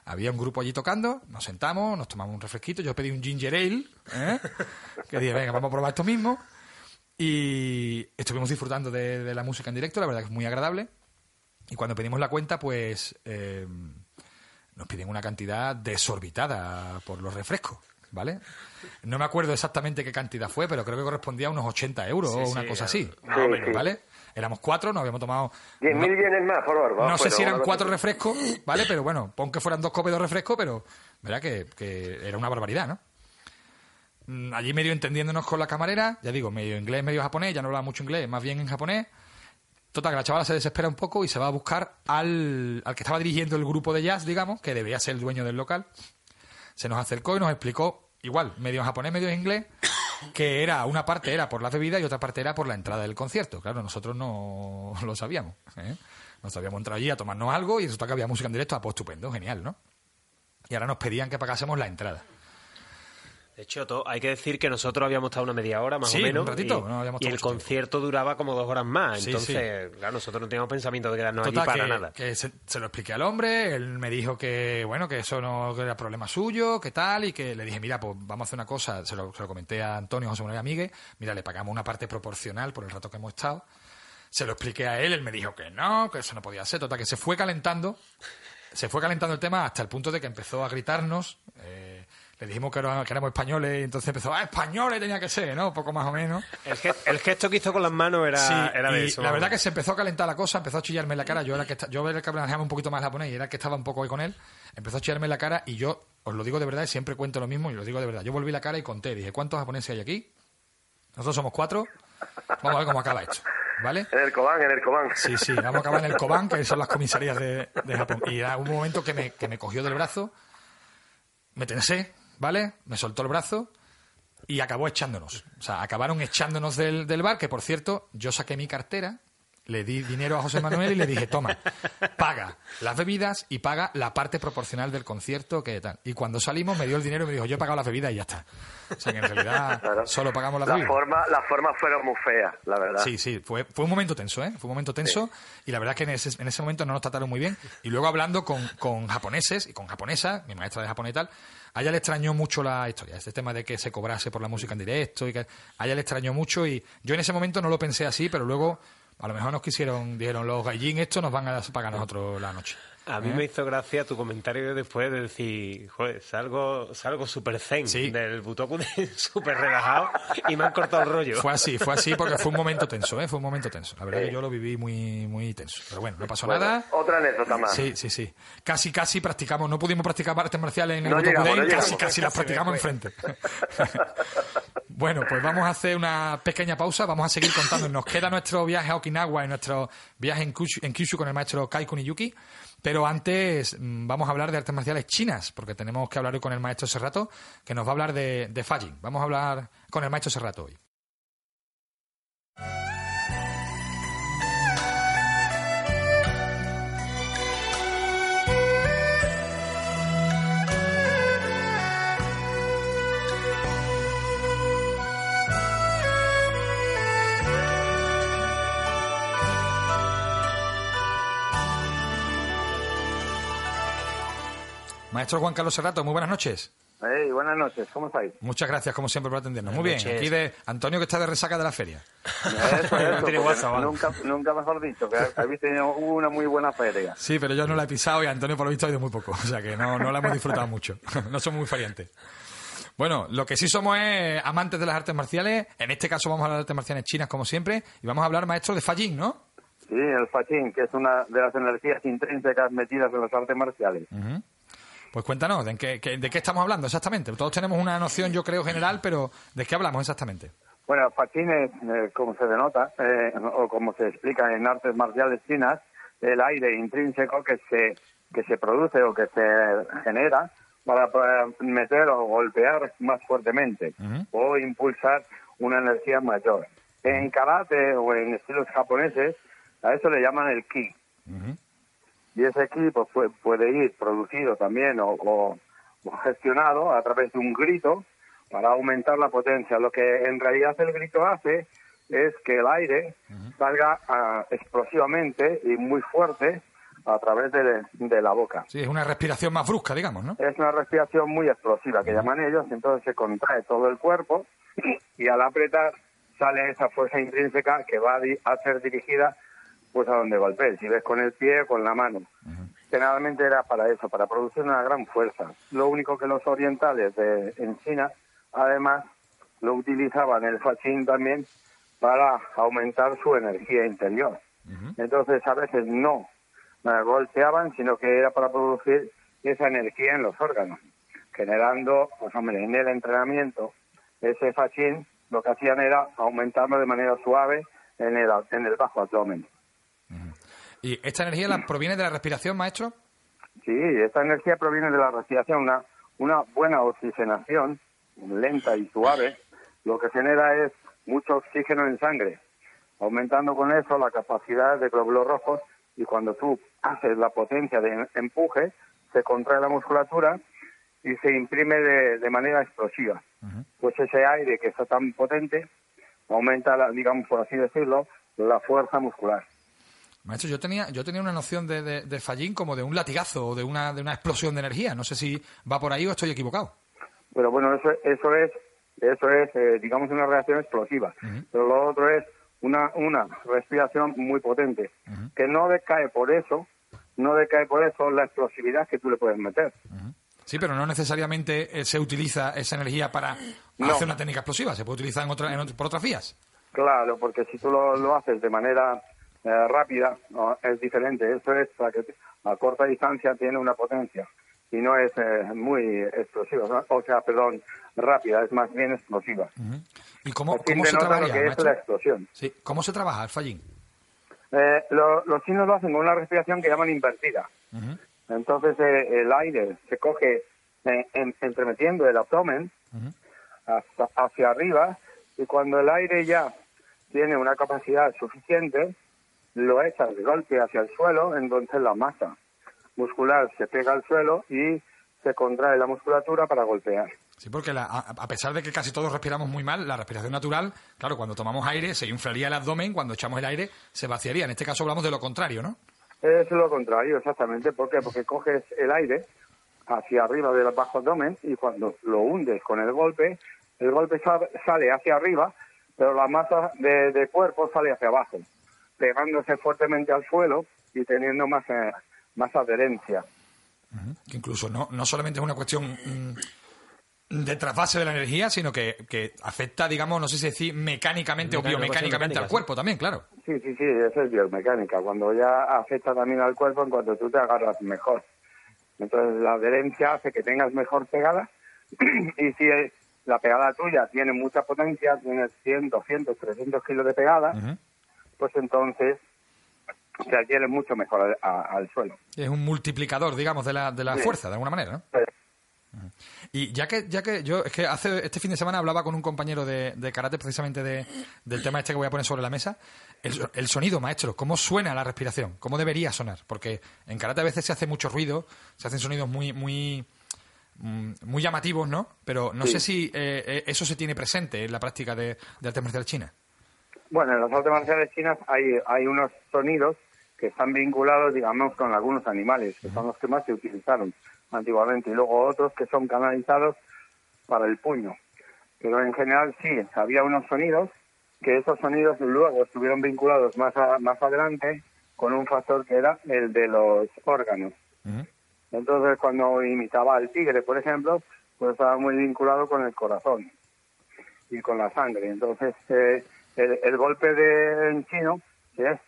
Había un grupo allí tocando, nos sentamos, nos tomamos un refresquito. Yo pedí un ginger ale, ¿eh? que dije, venga, vamos a probar esto mismo. Y estuvimos disfrutando de, de la música en directo, la verdad que es muy agradable. Y cuando pedimos la cuenta, pues eh, nos piden una cantidad desorbitada por los refrescos, ¿vale? No me acuerdo exactamente qué cantidad fue, pero creo que correspondía a unos 80 euros Sí, o una sí, cosa así, más o menos. ¿vale? Éramos cuatro, nos habíamos tomado... 10.000 no- yenes más, por favor. no sé si eran cuatro refrescos, ¿vale? Pero bueno, pon que fueran dos copes de refresco, pero verdad que, que era una barbaridad, ¿no? Mm, Allí medio entendiéndonos con la camarera, ya digo, medio inglés, medio japonés, ya no hablaba mucho inglés, más bien en japonés. Total, que la chavala se desespera un poco y se va a buscar al, al que estaba dirigiendo el grupo de jazz, digamos, que debía ser el dueño del local. se nos acercó y nos explicó, igual, medio japonés, medio en inglés, que era una parte era por la bebida y otra parte era por la entrada del concierto. Claro, nosotros no lo sabíamos. ¿eh? Nos habíamos entrado allí a tomarnos algo y resulta que había música en directo, ah, pues estupendo, genial, ¿no? Y ahora nos pedían que pagásemos la entrada. De hecho, hay que decir que nosotros habíamos estado una media hora más o menos. Un ratito, y, no habíamos y el concierto duraba como dos horas más. entonces, claro, nosotros no teníamos pensamiento de quedarnos allí para nada. Que se, lo expliqué al hombre, él me dijo que, bueno, que eso no era problema suyo, que tal, y que le dije, mira, pues vamos a hacer una cosa. Se lo, comenté a Antonio José Manuel Amigue, mira, le pagamos una parte proporcional por el rato que hemos estado. Se lo expliqué a él, él me dijo que no, que eso no podía ser. Total, que se fue calentando, se fue calentando el tema hasta el punto de que empezó a gritarnos. Eh, le dijimos que, éramos españoles y entonces empezó, ah, españoles tenía que ser, ¿no? Poco más o menos. El, gesto, que hizo con las manos era, era de eso. La verdad que se empezó a calentar la cosa, empezó a chillarme en la cara. Yo era que yo era el que manejaba un poquito más japonés y era el que estaba un poco ahí con él. Empezó a chillarme en la cara y yo, os lo digo de verdad, y siempre cuento lo mismo y lo digo de verdad. Yo volví la cara y conté, dije, ¿cuántos japoneses hay aquí? Nosotros somos cuatro. Vamos a ver cómo acaba esto. ¿Vale? En el Koban, en el Koban. Sí, sí, vamos a acabar en el Koban, que son las comisarías de, de Japón. Y era un momento que me, que me cogió del brazo, me tensé, ¿vale? Me soltó el brazo y acabó echándonos. O sea, acabaron echándonos del, del bar, que por cierto, yo saqué mi cartera le di dinero a José Manuel y le dije, toma, paga las bebidas y paga la parte proporcional del concierto que tal. Y cuando salimos me dio el dinero y me dijo, yo he pagado las bebidas y ya está. O sea que en realidad solo pagamos las la bebidas. Forma, las formas fueron muy feas, la verdad. Sí, sí, fue, fue un momento tenso, ¿eh? Fue un momento tenso y la verdad es que en ese, en ese momento no nos trataron muy bien. Y luego hablando con, con japoneses y con japonesa, mi maestra de japonés y tal, a ella le extrañó mucho la historia, este tema de que se cobrase por la música en directo y que a ella le extrañó mucho y yo en ese momento no lo pensé así, pero luego a lo mejor nos quisieron, dijeron los gallín, esto nos van a pagar nosotros la noche. A mí ¿Eh? me hizo gracia tu comentario después de decir, joder, salgo, salgo súper zen del Butoku súper relajado y me han cortado el rollo. Fue así, fue así porque fue un momento tenso, ¿eh? Fue un momento tenso. La verdad que yo lo viví muy, muy tenso. Pero bueno, no pasó nada. Otra anécdota más. Sí, sí, sí. Casi, casi practicamos, no pudimos practicar artes marciales en el no casi, casi las practicamos enfrente. Bueno, pues vamos a hacer una pequeña pausa, vamos a seguir contando. Nos queda nuestro viaje a Okinawa y nuestro viaje en Kyushu, en Kyushu con el maestro Kai Kuniyuki. Pero antes mm, vamos a hablar de artes marciales chinas, porque tenemos que hablar hoy con el maestro Serrato, que nos va a hablar de, de. Vamos a hablar con el maestro Serrato hoy. Maestro Juan Carlos Serrato, muy buenas noches. Hey, buenas noches, ¿cómo estáis? Muchas gracias, como siempre, por atendernos. muy bien, aquí de Antonio, que está de resaca de la feria. nunca, nunca mejor dicho, que habéis tenido una muy buena feria. Sí, pero yo no la he pisado y Antonio, por lo visto, ha ido muy poco. O sea que no, no la hemos disfrutado mucho. no somos muy feriantes. Bueno, lo que sí somos es amantes de las artes marciales. En este caso vamos a hablar de artes marciales chinas, como siempre. Y vamos a hablar, maestro, de Fajin, ¿no? Sí, el Fajin, que es una de las energías intrínsecas metidas en las artes marciales. Pues cuéntanos, ¿de qué, ¿de qué estamos hablando exactamente? Todos tenemos una noción, yo creo, general, pero ¿de qué hablamos exactamente? Bueno, Fajin es, eh, como se denota, eh, o como se explica en artes marciales chinas, el aire intrínseco que se, que se produce o que se genera para, meter o golpear más fuertemente o impulsar una energía mayor. En karate o en estilos japoneses, a eso le llaman el ki y ese equipo puede ir producido también o, gestionado a través de un grito para aumentar la potencia. Lo que en realidad el grito hace es que el aire salga ah, explosivamente y muy fuerte a través de, la boca. Sí, es una respiración más brusca, digamos, ¿no? Es una respiración muy explosiva, que llaman ellos, entonces se contrae todo el cuerpo y al apretar sale esa fuerza intrínseca que va a ser dirigida pues a donde golpee, si ves con el pie o con la mano. Generalmente era para eso, para producir una gran fuerza. Lo único que los orientales de, en China, además, lo utilizaban el fachín también para aumentar su energía interior. Entonces a veces no golpeaban, sino que era para producir esa energía en los órganos, generando, pues hombre, en el entrenamiento, ese fachín lo que hacían era aumentarlo de manera suave en el, en el bajo abdomen. ¿Y esta energía la proviene de la respiración, maestro? Sí, esta energía proviene de la respiración. Una, una buena oxigenación, lenta y suave, lo que genera es mucho oxígeno en sangre, aumentando con eso la capacidad de glóbulos rojos y cuando tú haces la potencia de empuje, se contrae la musculatura y se imprime de, manera explosiva. Pues ese aire que está tan potente aumenta, la, digamos por así decirlo, la fuerza muscular. Maestro, yo tenía, yo tenía una noción de, de, Fallín como de un latigazo o de una, de una explosión de energía. No sé si va por ahí o estoy equivocado. Pero bueno, eso, eso es, eso es eh, digamos, una reacción explosiva. Pero lo otro es una, una respiración muy potente, que no decae por eso, no decae por eso la explosividad que tú le puedes meter. Sí, pero no necesariamente eh, se utiliza esa energía para hacer una técnica explosiva, se puede utilizar en otra, por otras vías. Claro, porque si tú lo, haces de manera eh, rápida, es diferente. Eso es a corta distancia tiene una potencia y no es eh, muy explosiva, o sea, perdón, rápida, es más bien explosiva. ¿Y cómo, cómo se trabaja? la explosión. Sí. ¿Cómo se trabaja el fallín? los chinos lo hacen con una respiración que llaman invertida. Entonces eh, el aire se coge eh, entremetiendo el abdomen hasta, hacia arriba y cuando el aire ya tiene una capacidad suficiente, lo echa de golpe hacia el suelo, entonces la masa muscular se pega al suelo y se contrae la musculatura para golpear. Sí, porque a, pesar de que casi todos respiramos muy mal, la respiración natural, claro, cuando tomamos aire se inflaría el abdomen, cuando echamos el aire se vaciaría. En este caso hablamos de lo contrario, ¿no? Es lo contrario, exactamente. ¿Por qué? Porque coges el aire hacia arriba del bajo abdomen y cuando lo hundes con el golpe, el golpe sale hacia arriba, pero la masa de, cuerpo sale hacia abajo, pegándose fuertemente al suelo y teniendo más, eh, más adherencia. Que incluso no, no solamente es una cuestión mm, de trasvase de la energía, sino que, que afecta, digamos, no sé si decir mecánicamente o biomecánicamente al cuerpo también, claro. Sí, sí, sí, eso es biomecánica. Cuando ya afecta también al cuerpo en cuanto tú te agarras mejor. Entonces la adherencia hace que tengas mejor pegada y si la pegada tuya tiene mucha potencia, tienes 100, 200, 300 kilos de pegada, pues entonces se adhiere mucho mejor al suelo. Es un multiplicador, digamos, de la, de la fuerza, de alguna manera, ¿no? Sí. Y ya que, ya que yo, es que hace este fin de semana hablaba con un compañero de, karate precisamente de, del tema este que voy a poner sobre la mesa, el, sonido, maestro, ¿cómo suena la respiración? ¿Cómo debería sonar? Porque en karate a veces se hace mucho ruido, se hacen sonidos muy, muy, mm, muy llamativos, ¿no? Pero no sé si eh, eh, eso se tiene presente en la práctica de, de artes marciales chinas. Bueno, en las artes marciales chinas hay, hay unos sonidos que están vinculados, digamos, con algunos animales, que son los que más se utilizaron antiguamente, y luego otros que son canalizados para el puño. Pero en general sí, había unos sonidos que esos sonidos luego estuvieron vinculados más, más adelante con un factor que era el de los órganos. Entonces, cuando imitaba al tigre, por ejemplo, pues estaba muy vinculado con el corazón y con la sangre. Entonces, eh, el, golpe de, en chino es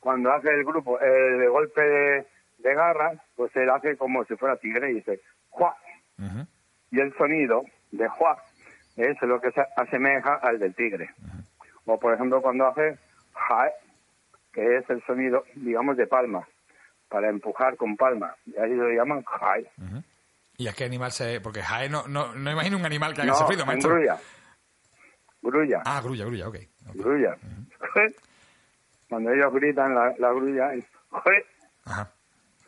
cuando hace el grupo el golpe de, de garra, pues él hace como si fuera tigre y dice ¡Jua! Y el sonido de ¡Jua! es lo que se asemeja al del tigre. O por ejemplo cuando hace ¡Jae! que es el sonido, digamos, de palma, para empujar con palma. Y ahí lo llaman ¡Jae! ¿Y a qué animal se...? Porque jae no, no, no imagino un animal que haga ruido, maestro. Grulla. Ah, grulla, grulla, ok. Grulla. Cuando ellos gritan la, la grulla, es... Ajá.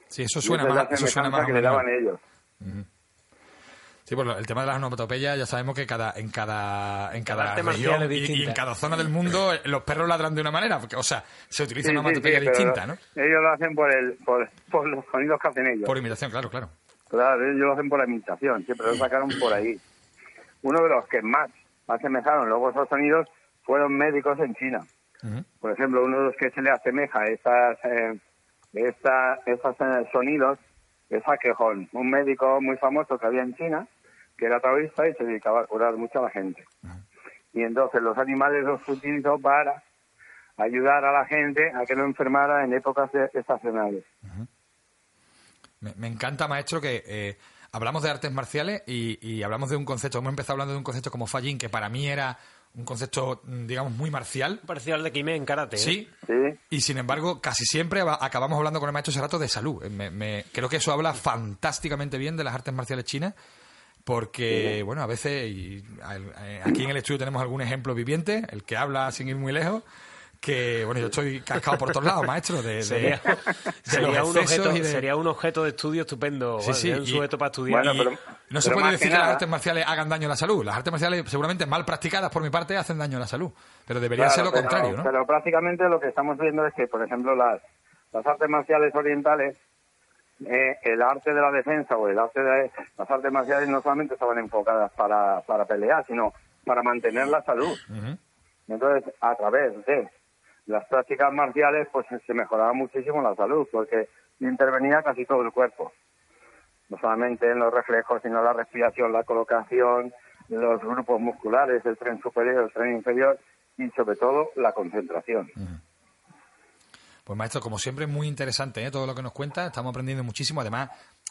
Sí, eso suena más, eso suena más que le daban ellos. Sí, pues el tema de las onomatopeyas ya sabemos que cada en cada en cada, región y, en cada zona del mundo eh, los perros ladran de una manera, porque, o sea, se utiliza una onomatopeya distinta, ¿no? Ellos lo hacen por el por, por, los sonidos que hacen ellos. Por imitación, claro, claro. Claro, ellos lo hacen por la imitación, siempre lo sacaron por ahí. Uno de los que más asemejaron luego esos sonidos fueron médicos en China. Por ejemplo, uno de los que se le asemeja a esas eh, esta, esos sonidos es Aquejón, un médico muy famoso que había en China, que era taoísta y se dedicaba a curar mucho a la gente. Y entonces los animales los utilizó para ayudar a la gente a que no enfermara en épocas estacionales. me, encanta, maestro, que eh, hablamos de artes marciales y, y, hablamos de un concepto, hemos empezado hablando de un concepto como Fallín, que para mí era un concepto, mm, digamos, muy marcial. Parecido al de Kime en karate. ¿eh? Sí. Sí, Y sin embargo, casi siempre acabamos hablando con el maestro Serato de salud. Eh, Me- me- creo que eso habla fantásticamente bien de las artes marciales chinas, porque, bueno, a veces, y al- eh, aquí en el estudio tenemos algún ejemplo viviente, el que habla sin ir muy lejos, que, bueno, yo estoy cascado por todos lados, maestro, de, de- Sería, de sería un objeto, de- sería un objeto de estudio estupendo. Sí, un sujeto para estudiar. Bueno, Y pero- no se puede decir que que las artes marciales hagan daño a la salud. Las artes marciales, seguramente mal practicadas por mi parte, hacen daño a la salud. Pero debería Claro, ser lo pero- contrario, ¿no? Pero prácticamente lo que estamos viendo es que, por ejemplo, las, las artes marciales orientales, eh, el arte de la defensa o el arte de las artes marciales no solamente estaban enfocadas para, para pelear, sino para mantener la salud. Entonces, a través de las prácticas marciales, pues se mejoraba muchísimo la salud, porque intervenía casi todo el cuerpo. No solamente en los reflejos, sino la respiración, la colocación, los grupos musculares, el tren superior, el tren inferior y sobre todo la concentración. Pues maestro, como siempre, muy interesante ¿eh? todo lo que nos cuenta. Estamos aprendiendo muchísimo. Además,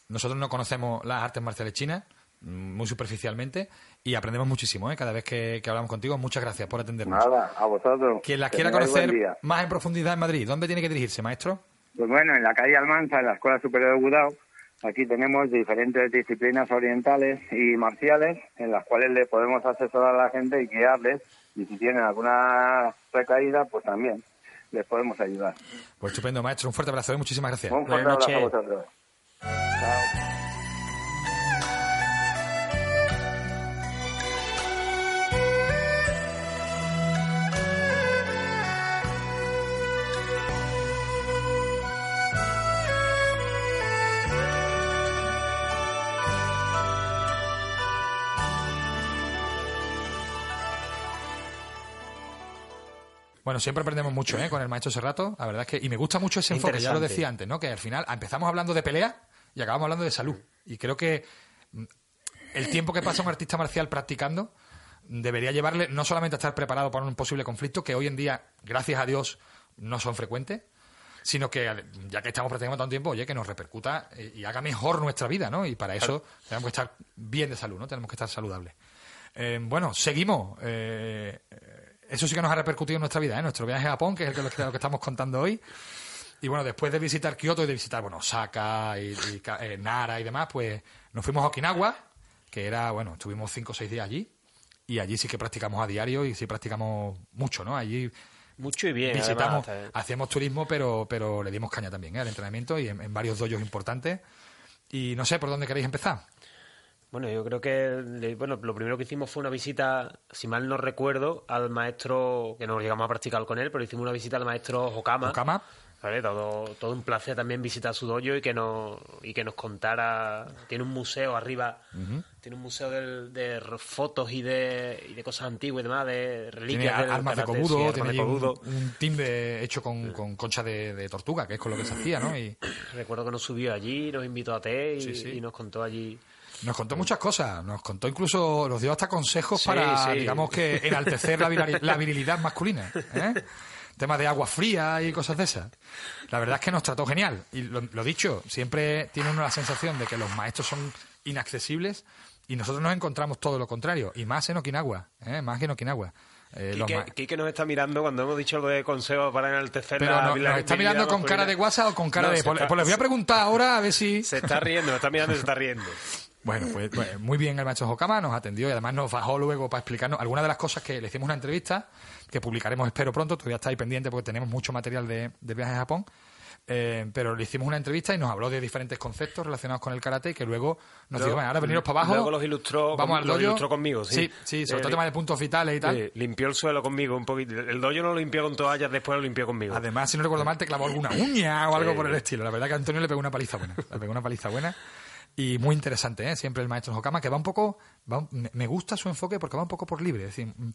nosotros no conocemos las artes marciales chinas muy superficialmente y aprendemos muchísimo ¿eh? cada vez que, que hablamos contigo. Muchas gracias por atendernos. Nada, a vosotros. Quien las quiera conocer más en profundidad en Madrid, ¿dónde tiene que dirigirse, maestro? Pues bueno, en la calle Almanza, en la Escuela Superior de Budao, aquí tenemos diferentes disciplinas orientales y marciales en las cuales le podemos asesorar a la gente y guiarles. Y si tienen alguna recaída, pues también les podemos ayudar. Pues estupendo, maestro. Un fuerte abrazo. ¿eh? Muchísimas gracias. Un fuerte Buenas abrazo a noches. vosotros. Chao. Bueno, siempre aprendemos mucho ¿eh? con el maestro Serrato. La verdad es que. Y me gusta mucho ese enfoque, ya lo decía antes, ¿no? Que al final empezamos hablando de pelea y acabamos hablando de salud. Y creo que mm, el tiempo que pasa un artista marcial practicando debería llevarle no solamente a estar preparado para un posible conflicto, que hoy en día, gracias a Dios, no son frecuentes, sino que ya que estamos practicando tanto tiempo, oye, que nos repercuta eh, y haga mejor nuestra vida, ¿no? Y para eso tenemos que estar bien de salud, ¿no? Tenemos que estar saludables. Eh, bueno, seguimos. Eh, eso sí que nos ha repercutido en nuestra vida, ¿eh? Nuestro viaje a Japón, que es el que, lo que lo que estamos contando hoy. Y bueno, después de visitar Kioto y de visitar, bueno, Osaka y, eh, Nara y demás, pues nos fuimos a Okinawa, que era, bueno, estuvimos cinco o seis días allí. Y allí sí que practicamos a diario y sí practicamos mucho, ¿no? Allí Mucho y bien. visitamos, además, hacíamos turismo, pero, pero le dimos caña también ¿eh? al entrenamiento y en, en varios doyos importantes. Y no sé por dónde queréis empezar. Bueno, yo creo que bueno, lo primero que hicimos fue una visita, si mal no recuerdo, al maestro, que no llegamos a practicar con él, pero hicimos una visita al maestro Hokama. Okama, ¿vale? Todo, todo un placer también visitar su dojo y que nos, y que nos contara. Tiene un museo arriba, tiene un museo de, fotos y de, y de cosas antiguas y demás, de tiene reliquias. del armas de sí, cobudo, armas tiene de un, timbre hecho con, con concha de, de tortuga, que es con lo que se hacía, ¿no? Y Recuerdo que nos subió allí, nos invitó a té y, Sí, sí. y nos contó allí. Nos contó muchas cosas. Nos contó incluso, nos dio hasta consejos Sí, para, sí. digamos que, enaltecer la, la virilidad masculina. ¿eh? Temas de agua fría y cosas de esas. La verdad es que nos trató genial. Y lo, lo dicho, siempre tiene uno la sensación de que los maestros son inaccesibles y nosotros nos encontramos todo lo contrario. Y más en Okinawa, ¿eh? más que en Okinawa. Eh, Quique, Quique nos está mirando cuando hemos dicho algo de consejo para enaltecer Pero la no- la nos está mirando con cara de guasa o con cara No, de... Pues, está- pues les voy a preguntar ahora a ver si... Se está riendo, nos está mirando y se está riendo. Bueno, pues, pues, muy bien el maestro Jokama, nos atendió y además nos bajó luego para explicarnos algunas de las cosas que le hicimos una entrevista, que publicaremos espero pronto, todavía está ahí pendiente porque tenemos mucho material de, viaje a Japón, eh, pero le hicimos una entrevista y nos habló de diferentes conceptos relacionados con el karate que luego nos dijo, bueno, ahora veniros para abajo, Luego los ilustró, vamos con- al los dojo. ilustró conmigo, sí. Sí, sí, sobre Eh, todo tema de puntos vitales y tal. Limpió el suelo conmigo un poquito. El dojo no lo limpió con toallas, después lo limpió conmigo. Además, si no recuerdo mal, te clavó alguna uña o algo por el estilo. La verdad que Antonio le pegó una paliza buena. Le pegó una paliza buena. Y muy interesante, ¿eh? Siempre el maestro Hokama, que va un poco... va me- gusta su enfoque porque va un poco por libre. Es decir, mm,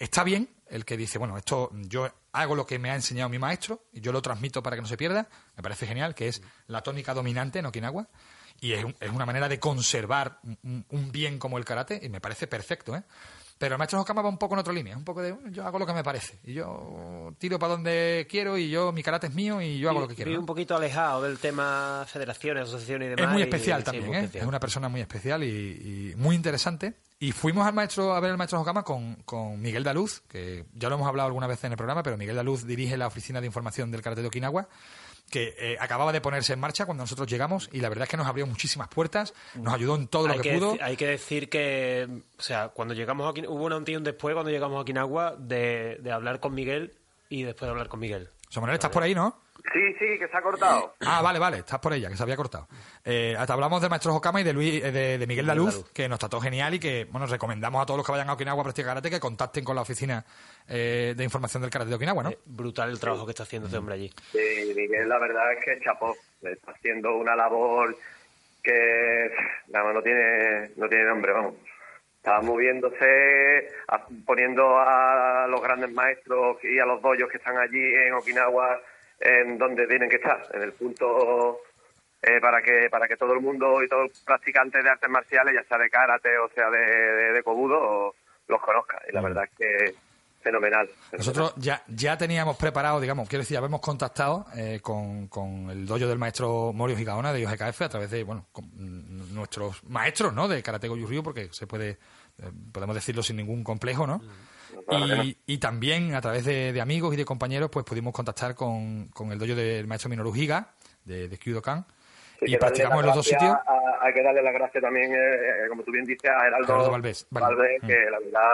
está bien el que dice, bueno, esto yo hago lo que me ha enseñado mi maestro y yo lo transmito para que no se pierda. Me parece genial, que es la tónica dominante en Okinawa. Y es, es una manera de conservar un, un bien como el karate y me parece perfecto, ¿eh? Pero el maestro Hokama va un poco en otra línea, un poco de yo hago lo que me parece y yo tiro para donde quiero y yo mi karate es mío y yo hago lo que quiero. ¿no? un poquito alejado del tema federaciones, asociaciones y demás. Es muy y- especial sí, también, muy ¿eh? especial. Es una persona muy especial y, y muy interesante. Y fuimos al maestro a ver al maestro Jocama con, con Miguel Daluz, que ya lo hemos hablado alguna vez en el programa, pero Miguel Daluz dirige la oficina de información del Karate de Okinawa que eh, acababa de ponerse en marcha cuando nosotros llegamos y la verdad es que nos abrió muchísimas puertas, nos ayudó en todo lo que, pudo. Hay que decir que, o sea, cuando llegamos a hubo un antes y un después cuando llegamos a Okinawa de, de hablar con Miguel y después de hablar con Miguel. Somonel, ¿estás por ahí, no? Sí, sí, que se ha cortado. Ah, vale, vale, estás por ella, que se había cortado. Eh, hasta hablamos de Maestro Okama y de, Luis, eh, de, de Miguel Daluz, que nos trató genial y que, bueno, recomendamos a todos los que vayan a Okinawa a practicar karate que contacten con la oficina eh, de información del karate de Okinawa, ¿no? Eh, brutal el trabajo que está haciendo este hombre allí. Sí, Miguel, la verdad es que chapó, está haciendo una labor que nada más no tiene, no tiene nombre, vamos. Está moviéndose, a- poniendo a los grandes maestros y a los doyos que están allí en Okinawa en donde tienen que estar, en el punto eh, para que para que todo el mundo y todos los practicantes de artes marciales, ya sea de karate o sea de, de, de kobudo, los conozca. Y la verdad es que fenomenal. fenomenal. Nosotros ya, ya teníamos preparado, digamos, quiero decir, habíamos contactado eh, con, con el dojo del maestro Morio Gigaona de IOGKF a través de, bueno, con, mm, nuestros maestros, ¿no? De Karate Goju Ryu, porque se puede, podemos decirlo sin ningún complejo, ¿no? no. Y, y también a través de, de amigos y de compañeros, pues pudimos contactar con, con el dojo del maestro Minoru Higa, de, de Kyudokan, Sí, y practicamos en la los dos gracia sitios. hay que darle las gracias también, eh, eh, como tú bien dices, a Geraldo, Geraldo Valdés, vale. Valdés, Mm. que la verdad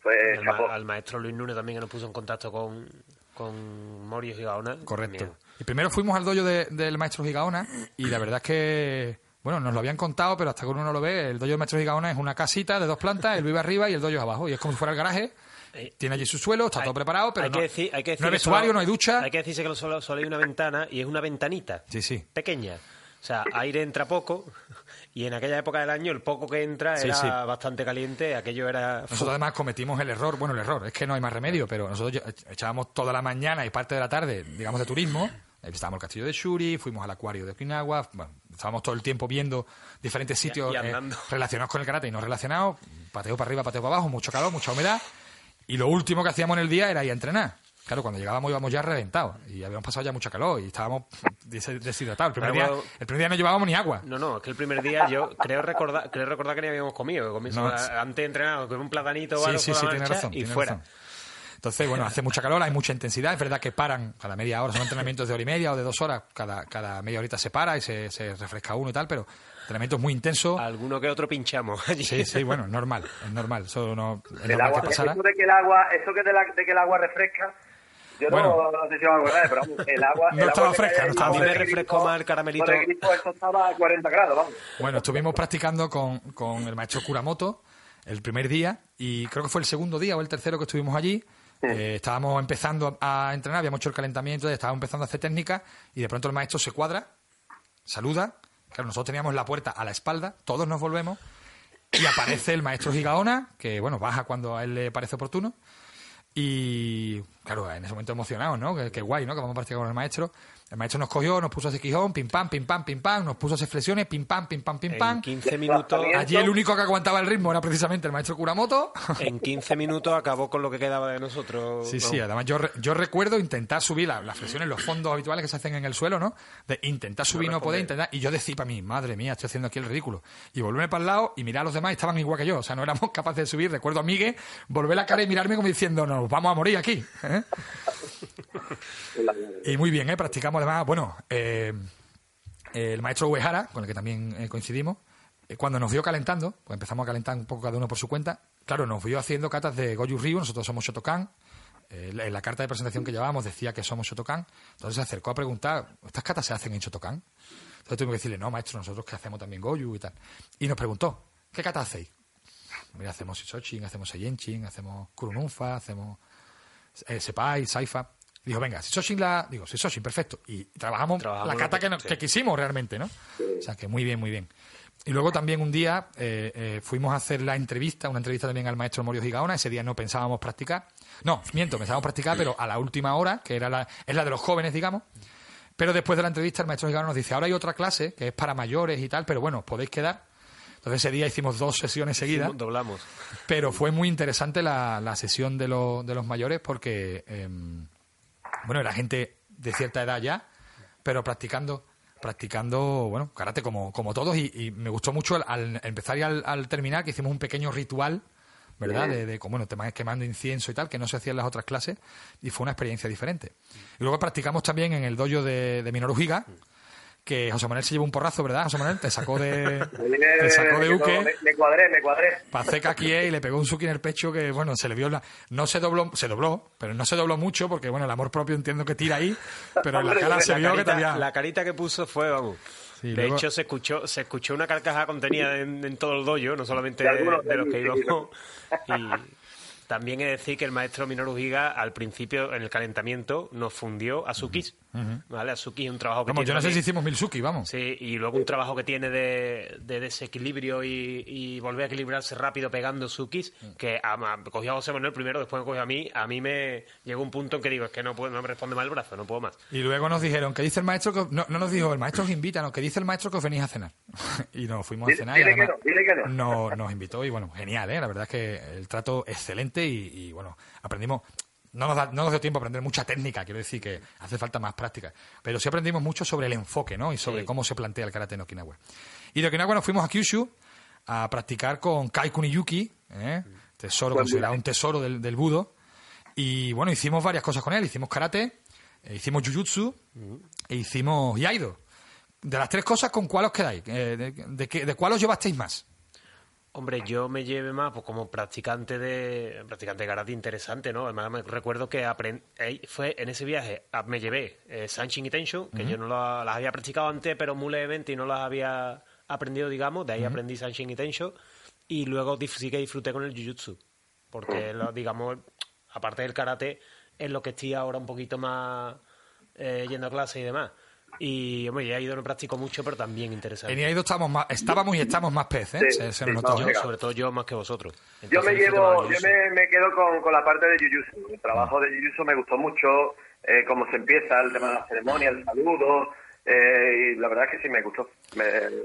fue al, ma- chapó. al maestro Luis Núñez también que nos puso en contacto con, con Morio Gigaona. Correcto. También. Y primero fuimos al dojo de- del maestro Gigaona y la verdad es que, bueno, nos lo habían contado, pero hasta que uno no lo ve, el dojo del maestro Gigaona es una casita de dos plantas, él vive arriba y el dojo abajo. Y es como si fuera el garaje. Eh, Tiene allí su suelo, está Hay- todo preparado, pero hay no, que decir, hay que decir no hay vestuario, no hay ducha. Hay que decirse que solo, solo hay una ventana y es una ventanita Sí, sí. pequeña. O sea, aire entra poco y en aquella época del año el poco que entra Sí, era sí. bastante caliente, aquello era... Nosotros además cometimos el error, bueno, el error, es que no hay más remedio, pero nosotros echábamos toda la mañana y parte de la tarde, digamos, de turismo, eh, visitábamos el castillo de Shuri, fuimos al acuario de Okinawa, bueno, estábamos todo el tiempo viendo diferentes sitios eh, relacionados con el karate y no relacionados, pateo para arriba, pateo para abajo, mucho calor, mucha humedad, y lo último que hacíamos en el día era ir a entrenar. Claro, cuando llegábamos íbamos ya reventados y habíamos pasado ya mucha calor y estábamos des- deshidratados. El primer, día, el primer día no llevábamos ni agua. No, no, es que el primer día yo creo recordar, creo recordar que ni habíamos comido. que comimos- No, antes de entrenar, con un platanito o Sí, algo sí, sí, marcha razón. y fuera. razón. Entonces, bueno, hace mucha calor, hay mucha intensidad. Es verdad que paran cada media hora, son entrenamientos de hora y media o de dos horas. Cada, cada media horita se para y se, se refresca uno y tal, pero entrenamientos muy intensos. Alguno que otro pinchamos allí. Sí, sí, bueno, es normal, es normal. Eso no es El agua, que pasara. eso de que el agua, eso que de, la, de que el agua refresca, yo Bueno. no, no sé si os acordáis, pero vamos, el agua... No el estaba fresca, no estaba A mí me refrescó más el caramelito. Por el grifo esto estaba a 40 grados, vamos. Bueno, estuvimos practicando con, con el maestro Kuramoto el primer día y creo que fue el segundo día o el tercero que estuvimos allí. Eh, estábamos empezando a entrenar, habíamos hecho el calentamiento, estábamos empezando a hacer técnica y de pronto el maestro se cuadra, saluda. Claro, nosotros teníamos la puerta a la espalda, todos nos volvemos y aparece el maestro Gigaona, que bueno, baja cuando a él le parece oportuno. Y claro, en ese momento emocionados, ¿no? Que, que guay, ¿no? Que vamos a practicar con el maestro. El maestro nos cogió, nos puso a hacer quijón, pim pam, pim pam, pim pam, nos puso a hacer flexiones, pim pam, pim pam, pim pam. En 15 minutos, Allí el único que aguantaba el ritmo era precisamente el maestro Kuramoto. en 15 minutos acabó con lo que quedaba de nosotros. Sí, sí, además yo, re- yo recuerdo intentar subir la- las flexiones, los fondos habituales que se hacen en el suelo, ¿no? De intentar subir, no poder, intentar. Y yo decía para mí, madre mía, estoy haciendo aquí el ridículo. Y volverme para el lado y mirar a los demás y estaban igual que yo. O sea, no éramos capaces de subir. Recuerdo a Miguel volver la cara y mirarme como diciendo, nos vamos a morir aquí. ¿Eh? Y muy bien, ¿eh? practicamos además, bueno, eh, el maestro Uehara, con el que también eh, coincidimos, eh, cuando nos vio calentando, pues empezamos a calentar un poco cada uno por su cuenta, claro, nos vio haciendo catas de Goju Ryu, nosotros somos Shotokan, en la carta de presentación que llevábamos decía que somos Shotokan, entonces se acercó a preguntar, ¿estas catas se hacen en Shotokan? Entonces tuvimos que decirle, no, maestro, nosotros que hacemos también Goju y tal. Y nos preguntó, ¿qué kata hacéis? Mira, hacemos Isochin, hacemos Seiyenshin, hacemos Kurununfa, hacemos eh, Sepai, Saifa. Dijo, venga, Sisoshin la... Digo, Sisoshin, perfecto. Y trabajamos, Trabajamos la cata que- que, nos- sí. que quisimos realmente, ¿no? O sea, que muy bien, muy bien. Y luego también un día eh, eh, fuimos a hacer la entrevista, una entrevista también al maestro Morio Gigaona. Ese día no pensábamos practicar. No, miento, pensábamos practicar, pero a la última hora, que era la, es la de los jóvenes, digamos. Pero después de la entrevista, el maestro Gigaona nos dice, ahora hay otra clase que es para mayores y tal, pero bueno, os podéis quedar. Entonces ese día hicimos dos sesiones seguidas. Doblamos. Pero fue muy interesante la, la sesión de, los de los mayores porque, em, bueno, era gente de cierta edad ya, pero practicando practicando, bueno, karate como, como todos y, me gustó mucho al, empezar y al, terminar que hicimos un pequeño ritual, ¿verdad? De, de bueno, te quemando incienso y tal, que no se hacía en las otras clases y fue una experiencia diferente. Y luego practicamos también en el dojo de, de Minoru Higa, que José Manuel se llevó un porrazo, ¿verdad, José Manuel? Te sacó de, te sacó de Uke. Me, cuadré, me cuadré. Pasé Kakie y le pegó un suki en el pecho que, bueno, se le vio la... No se dobló, se dobló, pero no se dobló mucho porque, bueno, el amor propio entiendo que tira ahí, pero en la cara se vio que tenía... La carita que puso fue, vamos... de hecho, se escuchó, se escuchó una carcajada contenida en, todo el dojo, no solamente de, de los que íbamos. Y, también he de decir que el maestro Minoru Higa al principio, en el calentamiento, nos fundió a Sukis. ¿vale? Un trabajo que vamos, Yo no sé si hicimos mil Suki, vamos. Sí, y luego un trabajo que tiene de, desequilibrio y, volver a equilibrarse rápido pegando Sukis, que a, cogió a José Manuel primero, después me cogió a mí. A mí me llegó un punto en que digo, es que no, puedo, no me responde mal el brazo, no puedo más. Y luego nos dijeron, que dice el maestro que... No, nos dijo, el maestro os invita, no, que dice el maestro que os venís a cenar. y nos fuimos a cenar. y además, no, nos invitó y bueno, genial, ¿eh? La verdad es que el trato excelente y bueno, aprendimos no nos, da, no nos dio tiempo a aprender mucha técnica, quiero decir que hace falta más práctica. Pero sí aprendimos mucho sobre el enfoque, ¿no? Y sobre cómo se plantea el karate en Okinawa. Y de Okinawa nos fuimos a Kyushu a practicar con Kai Kuniyuki, ¿eh? tesoro, considerado un tesoro del, del, budo. Y bueno, hicimos varias cosas con él. Hicimos karate, eh, hicimos jujutsu e hicimos yaido. De las tres cosas, ¿con cuál os quedáis? Eh, de, ¿De cuál os llevasteis más? Hombre, yo me lleve más pues, como practicante de practicante de karate interesante, ¿no? Además me recuerdo que fue en ese viaje me llevé eh, y Tensho, que yo no las había practicado antes, pero muy levemente y no las había aprendido, digamos, de ahí aprendí Sanchin y Tensho y luego sí que disfruté con el Jiu-Jitsu, porque digamos, aparte del karate es lo que estoy ahora un poquito más eh, yendo a clase y demás. Y hombre, ya ido no practico mucho, pero también interesante. En Iaido estamos más, estábamos y estamos más pez, ¿eh? se, sobre todo yo más que vosotros. yo me llevo, yo me, quedo con, con, la parte de Jujutsu. El trabajo de Jujutsu me gustó mucho, eh, cómo se empieza, el tema de la ceremonia, el saludo. Eh, y la verdad es que sí me gustó.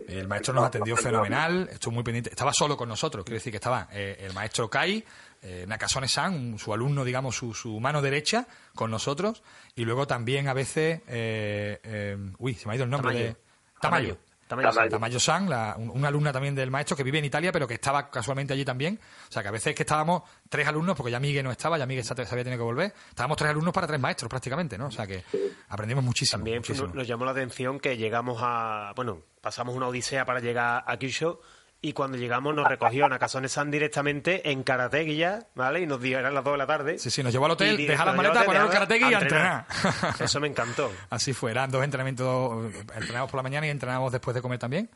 el maestro nos atendió fenomenal, estuvo muy pendiente. Estaba solo con nosotros, quiero decir que estaba eh, el maestro Kai, eh, Nakasone-san, su alumno, digamos, su, su, mano derecha con nosotros, y luego también a veces, eh, eh, uy, se me ha ido el nombre de... Tamayo. Tamayo-san, una alumna también del maestro que vive en Italia, pero que estaba casualmente allí también. O sea, que a veces que estábamos tres alumnos, porque ya Miguel no estaba, ya Miguel se había tenido que volver, estábamos tres alumnos para tres maestros prácticamente, ¿no? O sea, que aprendimos muchísimo. También nos llamó la atención que llegamos a, bueno, pasamos una odisea para llegar a Kyushu y cuando llegamos nos recogió Nakasone-san directamente en Karategui ya, ¿vale? Y nos dio, eran las 2 de la tarde. Sí, sí, nos llevó al hotel, dejó las maletas, poner el Karategui y a entrenar. Eso me encantó. Así fue, eran dos entrenamientos, entrenamos por la mañana y entrenamos después de comer también.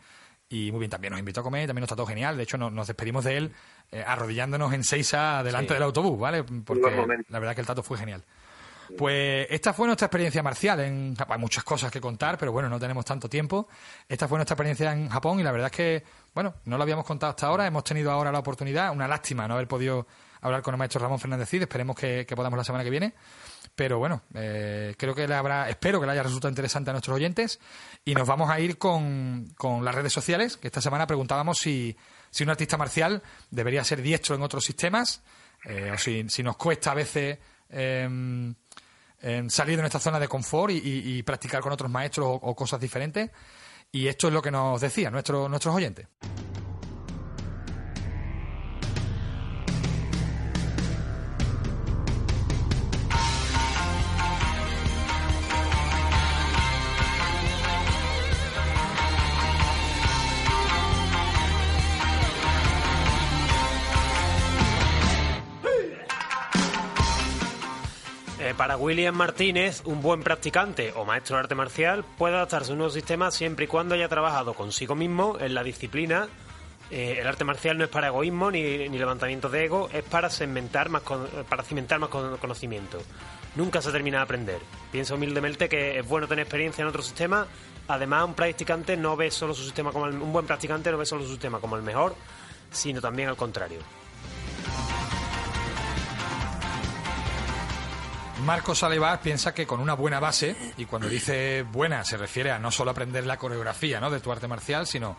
Y muy bien, también nos invitó a comer, también nos trató genial. De hecho, nos, despedimos de él eh, arrodillándonos en Seiza delante del autobús, ¿vale? Porque la verdad que el trato fue genial. Pues esta fue nuestra experiencia marcial. En, hay muchas cosas que contar, pero bueno, no tenemos tanto tiempo. Esta fue nuestra experiencia en Japón y la verdad es que, bueno, no lo habíamos contado hasta ahora. Hemos tenido ahora la oportunidad. Una lástima no haber podido hablar con el maestro Ramón Fernández Cid. Esperemos que, podamos la semana que viene. Pero bueno, eh, creo que le habrá, espero que le haya resultado interesante a nuestros oyentes. Y nos vamos a ir con, con las redes sociales, que esta semana preguntábamos si, si un artista marcial debería ser diestro en otros sistemas, eh, o si, si nos cuesta a veces. Eh, salir de nuestra zona de confort y, practicar con otros maestros o, cosas diferentes. Y esto es lo que nos decían nuestros nuestros oyentes. Para William Martínez, un buen practicante o maestro de arte marcial puede adaptarse a un nuevo sistema siempre y cuando haya trabajado consigo mismo en la disciplina. Eh, el arte marcial no es para egoísmo ni, levantamiento de ego, es para cimentar más, para cimentar más conocimiento. Nunca se termina de aprender. Pienso humildemente que es bueno tener experiencia en otro sistema. Además, un practicante no ve solo su sistema como un buen practicante no ve solo su sistema como el mejor, sino también al contrario. Marcos Salivar piensa que con una buena base, y cuando dice buena se refiere a no solo aprender la coreografía ¿no? de tu arte marcial, sino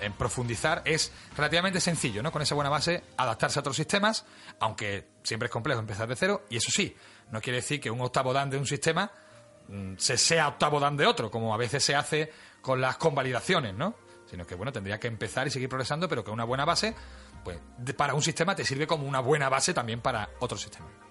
en profundizar, es relativamente sencillo, ¿no? Con esa buena base, adaptarse a otros sistemas, aunque siempre es complejo empezar de cero, y eso sí, no quiere decir que un octavo dan de un sistema mm, se sea octavo dan de otro, como a veces se hace con las convalidaciones, ¿no? Sino que, bueno, tendría que empezar y seguir progresando, pero que una buena base, pues para un sistema te sirve como una buena base también para otro sistema.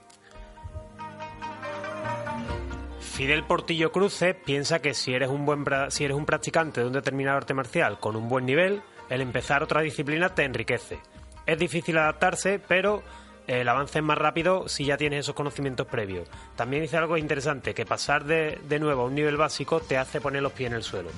Fidel Portillo Cruces piensa que si eres un buen si eres un practicante de un determinado arte marcial con un buen nivel, el empezar otra disciplina te enriquece. Es difícil adaptarse, pero el avance es más rápido si ya tienes esos conocimientos previos. También dice algo interesante, que pasar de, de nuevo a un nivel básico te hace poner los pies en el suelo.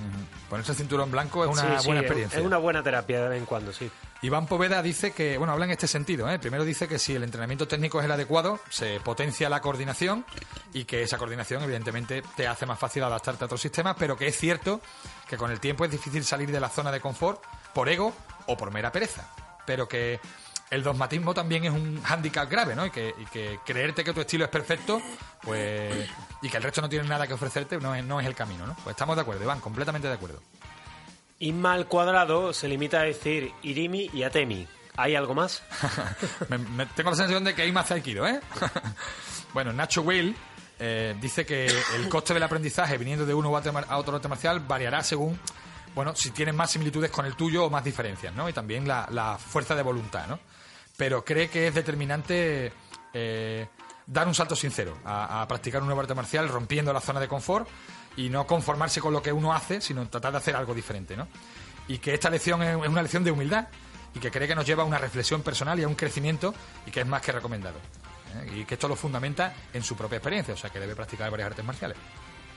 Ponerse el cinturón blanco es una Sí, sí, buena es- experiencia. Es una buena terapia de vez en cuando, sí. Iván Poveda dice que, bueno, habla en este sentido. ¿eh? Primero dice que si el entrenamiento técnico es el adecuado, se potencia la coordinación y que esa coordinación, evidentemente, te hace más fácil adaptarte a otros sistemas, pero que es cierto que con el tiempo es difícil salir de la zona de confort por ego o por mera pereza. Pero que el dogmatismo también es un hándicap grave, ¿no? Y que, y que creerte que tu estilo es perfecto, pues. y que el resto no tiene nada que ofrecerte, no es, no es el camino, ¿no? Pues estamos de acuerdo, Iván, completamente de acuerdo. Isma al cuadrado se limita a decir Irimi y Atemi. ¿Hay algo más? Me- me- tengo la sensación de que hay más aikido, ¿eh? bueno, Nacho Will eh, dice que el coste del aprendizaje viniendo de uno a otro arte marcial variará según, bueno, si tienes más similitudes con el tuyo o más diferencias, ¿no? Y también la, la fuerza de voluntad, ¿no? Pero cree que es determinante eh, dar un salto sincero a, a practicar un nuevo arte marcial rompiendo la zona de confort y no conformarse con lo que uno hace, sino tratar de hacer algo diferente, ¿no? Y que esta lección es una lección de humildad y que cree que nos lleva a una reflexión personal y a un crecimiento y que es más que recomendado. ¿eh? Y que esto lo fundamenta en su propia experiencia, o sea que debe practicar varias artes marciales.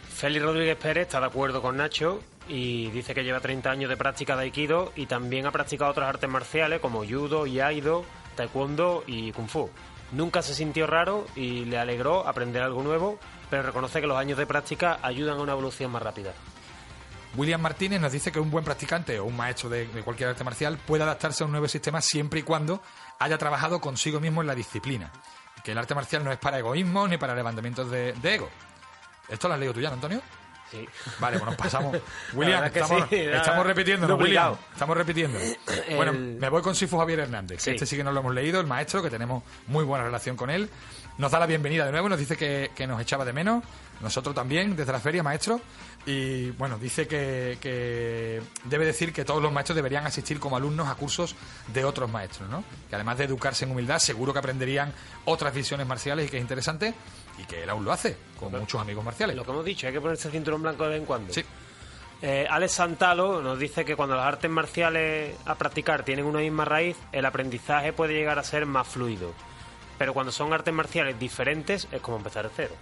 Félix Rodríguez Pérez está de acuerdo con Nacho y dice que lleva 30 años de práctica de Aikido y también ha practicado otras artes marciales como Judo, Iaido, Taekwondo y Kung Fu. Nunca se sintió raro y le alegró aprender algo nuevo, pero reconoce que los años de práctica ayudan a una evolución más rápida. William Martínez nos dice que un buen practicante o un maestro de, cualquier arte marcial puede adaptarse a un nuevo sistema siempre y cuando haya trabajado consigo mismo en la disciplina. Que el arte marcial no es para egoísmo ni para levantamientos de, ego. ¿Esto lo has leído tú ya, ¿no, Antonio? Sí. Vale, bueno, pasamos. William, verdad es que estamos, sí, estamos era repitiendo. Estamos repitiendo. Bueno, me voy con Sifu Javier Hernández. Sí. Este sí que no lo hemos leído, el maestro, que tenemos muy buena relación con él. Nos da la bienvenida de nuevo, nos dice que, que nos echaba de menos. Nosotros también, desde la feria, maestro. Y bueno, dice que, que debe decir que todos los maestros deberían asistir como alumnos a cursos de otros maestros, ¿no? Que además de educarse en humildad, seguro que aprenderían otras visiones marciales y que es interesante. Y que él aún lo hace, con muchos amigos marciales. Lo que hemos dicho, hay que ponerse el cinturón blanco de vez en cuando. Sí. Eh, Alex Santalo nos dice que cuando las artes marciales a practicar tienen una misma raíz, el aprendizaje puede llegar a ser más fluido. Pero cuando son artes marciales diferentes, es como empezar de cero.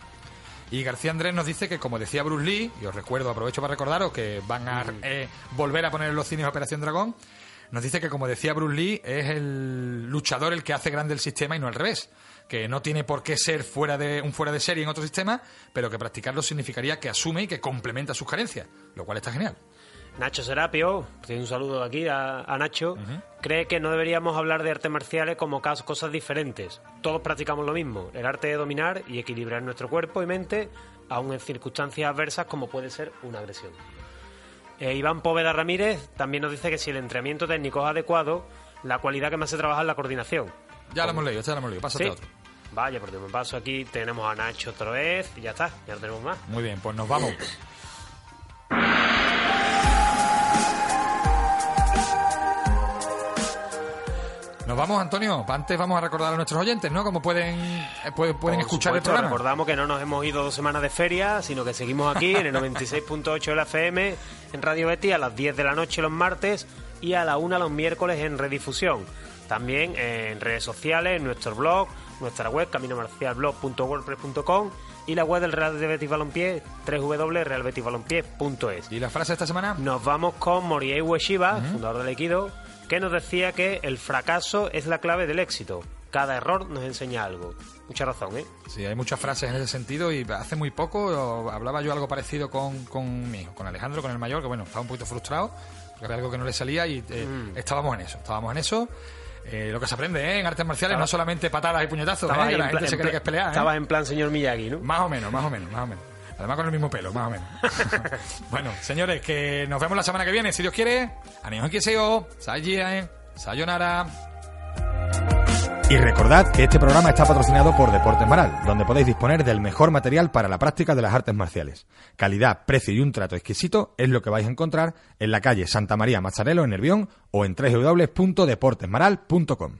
Y García Andrés nos dice que, como decía Bruce Lee, y os recuerdo, aprovecho para recordaros que van a eh, volver a poner en los cines Operación Dragón, nos dice que, como decía Bruce Lee, es el luchador el que hace grande el sistema y no al revés. Que no tiene por qué ser fuera de, un fuera de serie en otro sistema, pero que practicarlo significaría que asume y que complementa sus carencias, lo cual está genial. Nacho Serapio, un saludo aquí a, a Nacho, cree que no deberíamos hablar de artes marciales como cosas diferentes. Todos practicamos lo mismo, el arte de dominar y equilibrar nuestro cuerpo y mente, aun en circunstancias adversas como puede ser una agresión. Eh, Iván Poveda Ramírez también nos dice que si el entrenamiento técnico es adecuado, la cualidad que más se trabaja es la coordinación. Ya lo hemos leído, ya lo hemos leído, pásate Sí. otro. Vaya, porque me paso aquí, tenemos a Nacho otra vez y ya está, ya no tenemos más. Muy bien, pues nos vamos. Nos vamos, Antonio. Antes vamos a recordar a nuestros oyentes, ¿no? Como pueden, eh, pueden, escuchar el supuesto, programa. Recordamos que no nos hemos ido dos semanas de feria, sino que seguimos aquí en el 96.8 de la FM, en Radio Betty, a las 10 de la noche los martes y a la 1 los miércoles en redifusión. También en redes sociales, en nuestro blog, nuestra web, caminomarcialblog.wordpress.com y la web del Real de Betis Balompié, www.realbetisbalompié.es. ¿Y la frase de esta semana? Nos vamos con Moriei Ueshiba, fundador del Aikido, que nos decía que el fracaso es la clave del éxito. Cada error nos enseña algo. Mucha razón, ¿eh? Sí, hay muchas frases en ese sentido y hace muy poco hablaba yo algo parecido con, con mi hijo, con Alejandro, con el mayor, que bueno, estaba un poquito frustrado, porque había algo que no le salía y eh, Mm. estábamos en eso, estábamos en eso. Eh, lo que se aprende ¿eh? en artes marciales, no solamente patadas y puñetazos, ¿eh? que la en gente se cree que es pelear. ¿eh? Estabas en plan señor Miyagi, ¿no? Más o menos, más o menos, más o menos. Además con el mismo pelo, más o menos. bueno, señores, que nos vemos la semana que viene, si Dios quiere. Ánimo que Sayonara. Y recordad que este programa está patrocinado por Deportes Maral, donde podéis disponer del mejor material para la práctica de las artes marciales. Calidad, precio y un trato exquisito es lo que vais a encontrar en la calle Santa María Mazzarello en Nervión o en www.deportesmaral.com.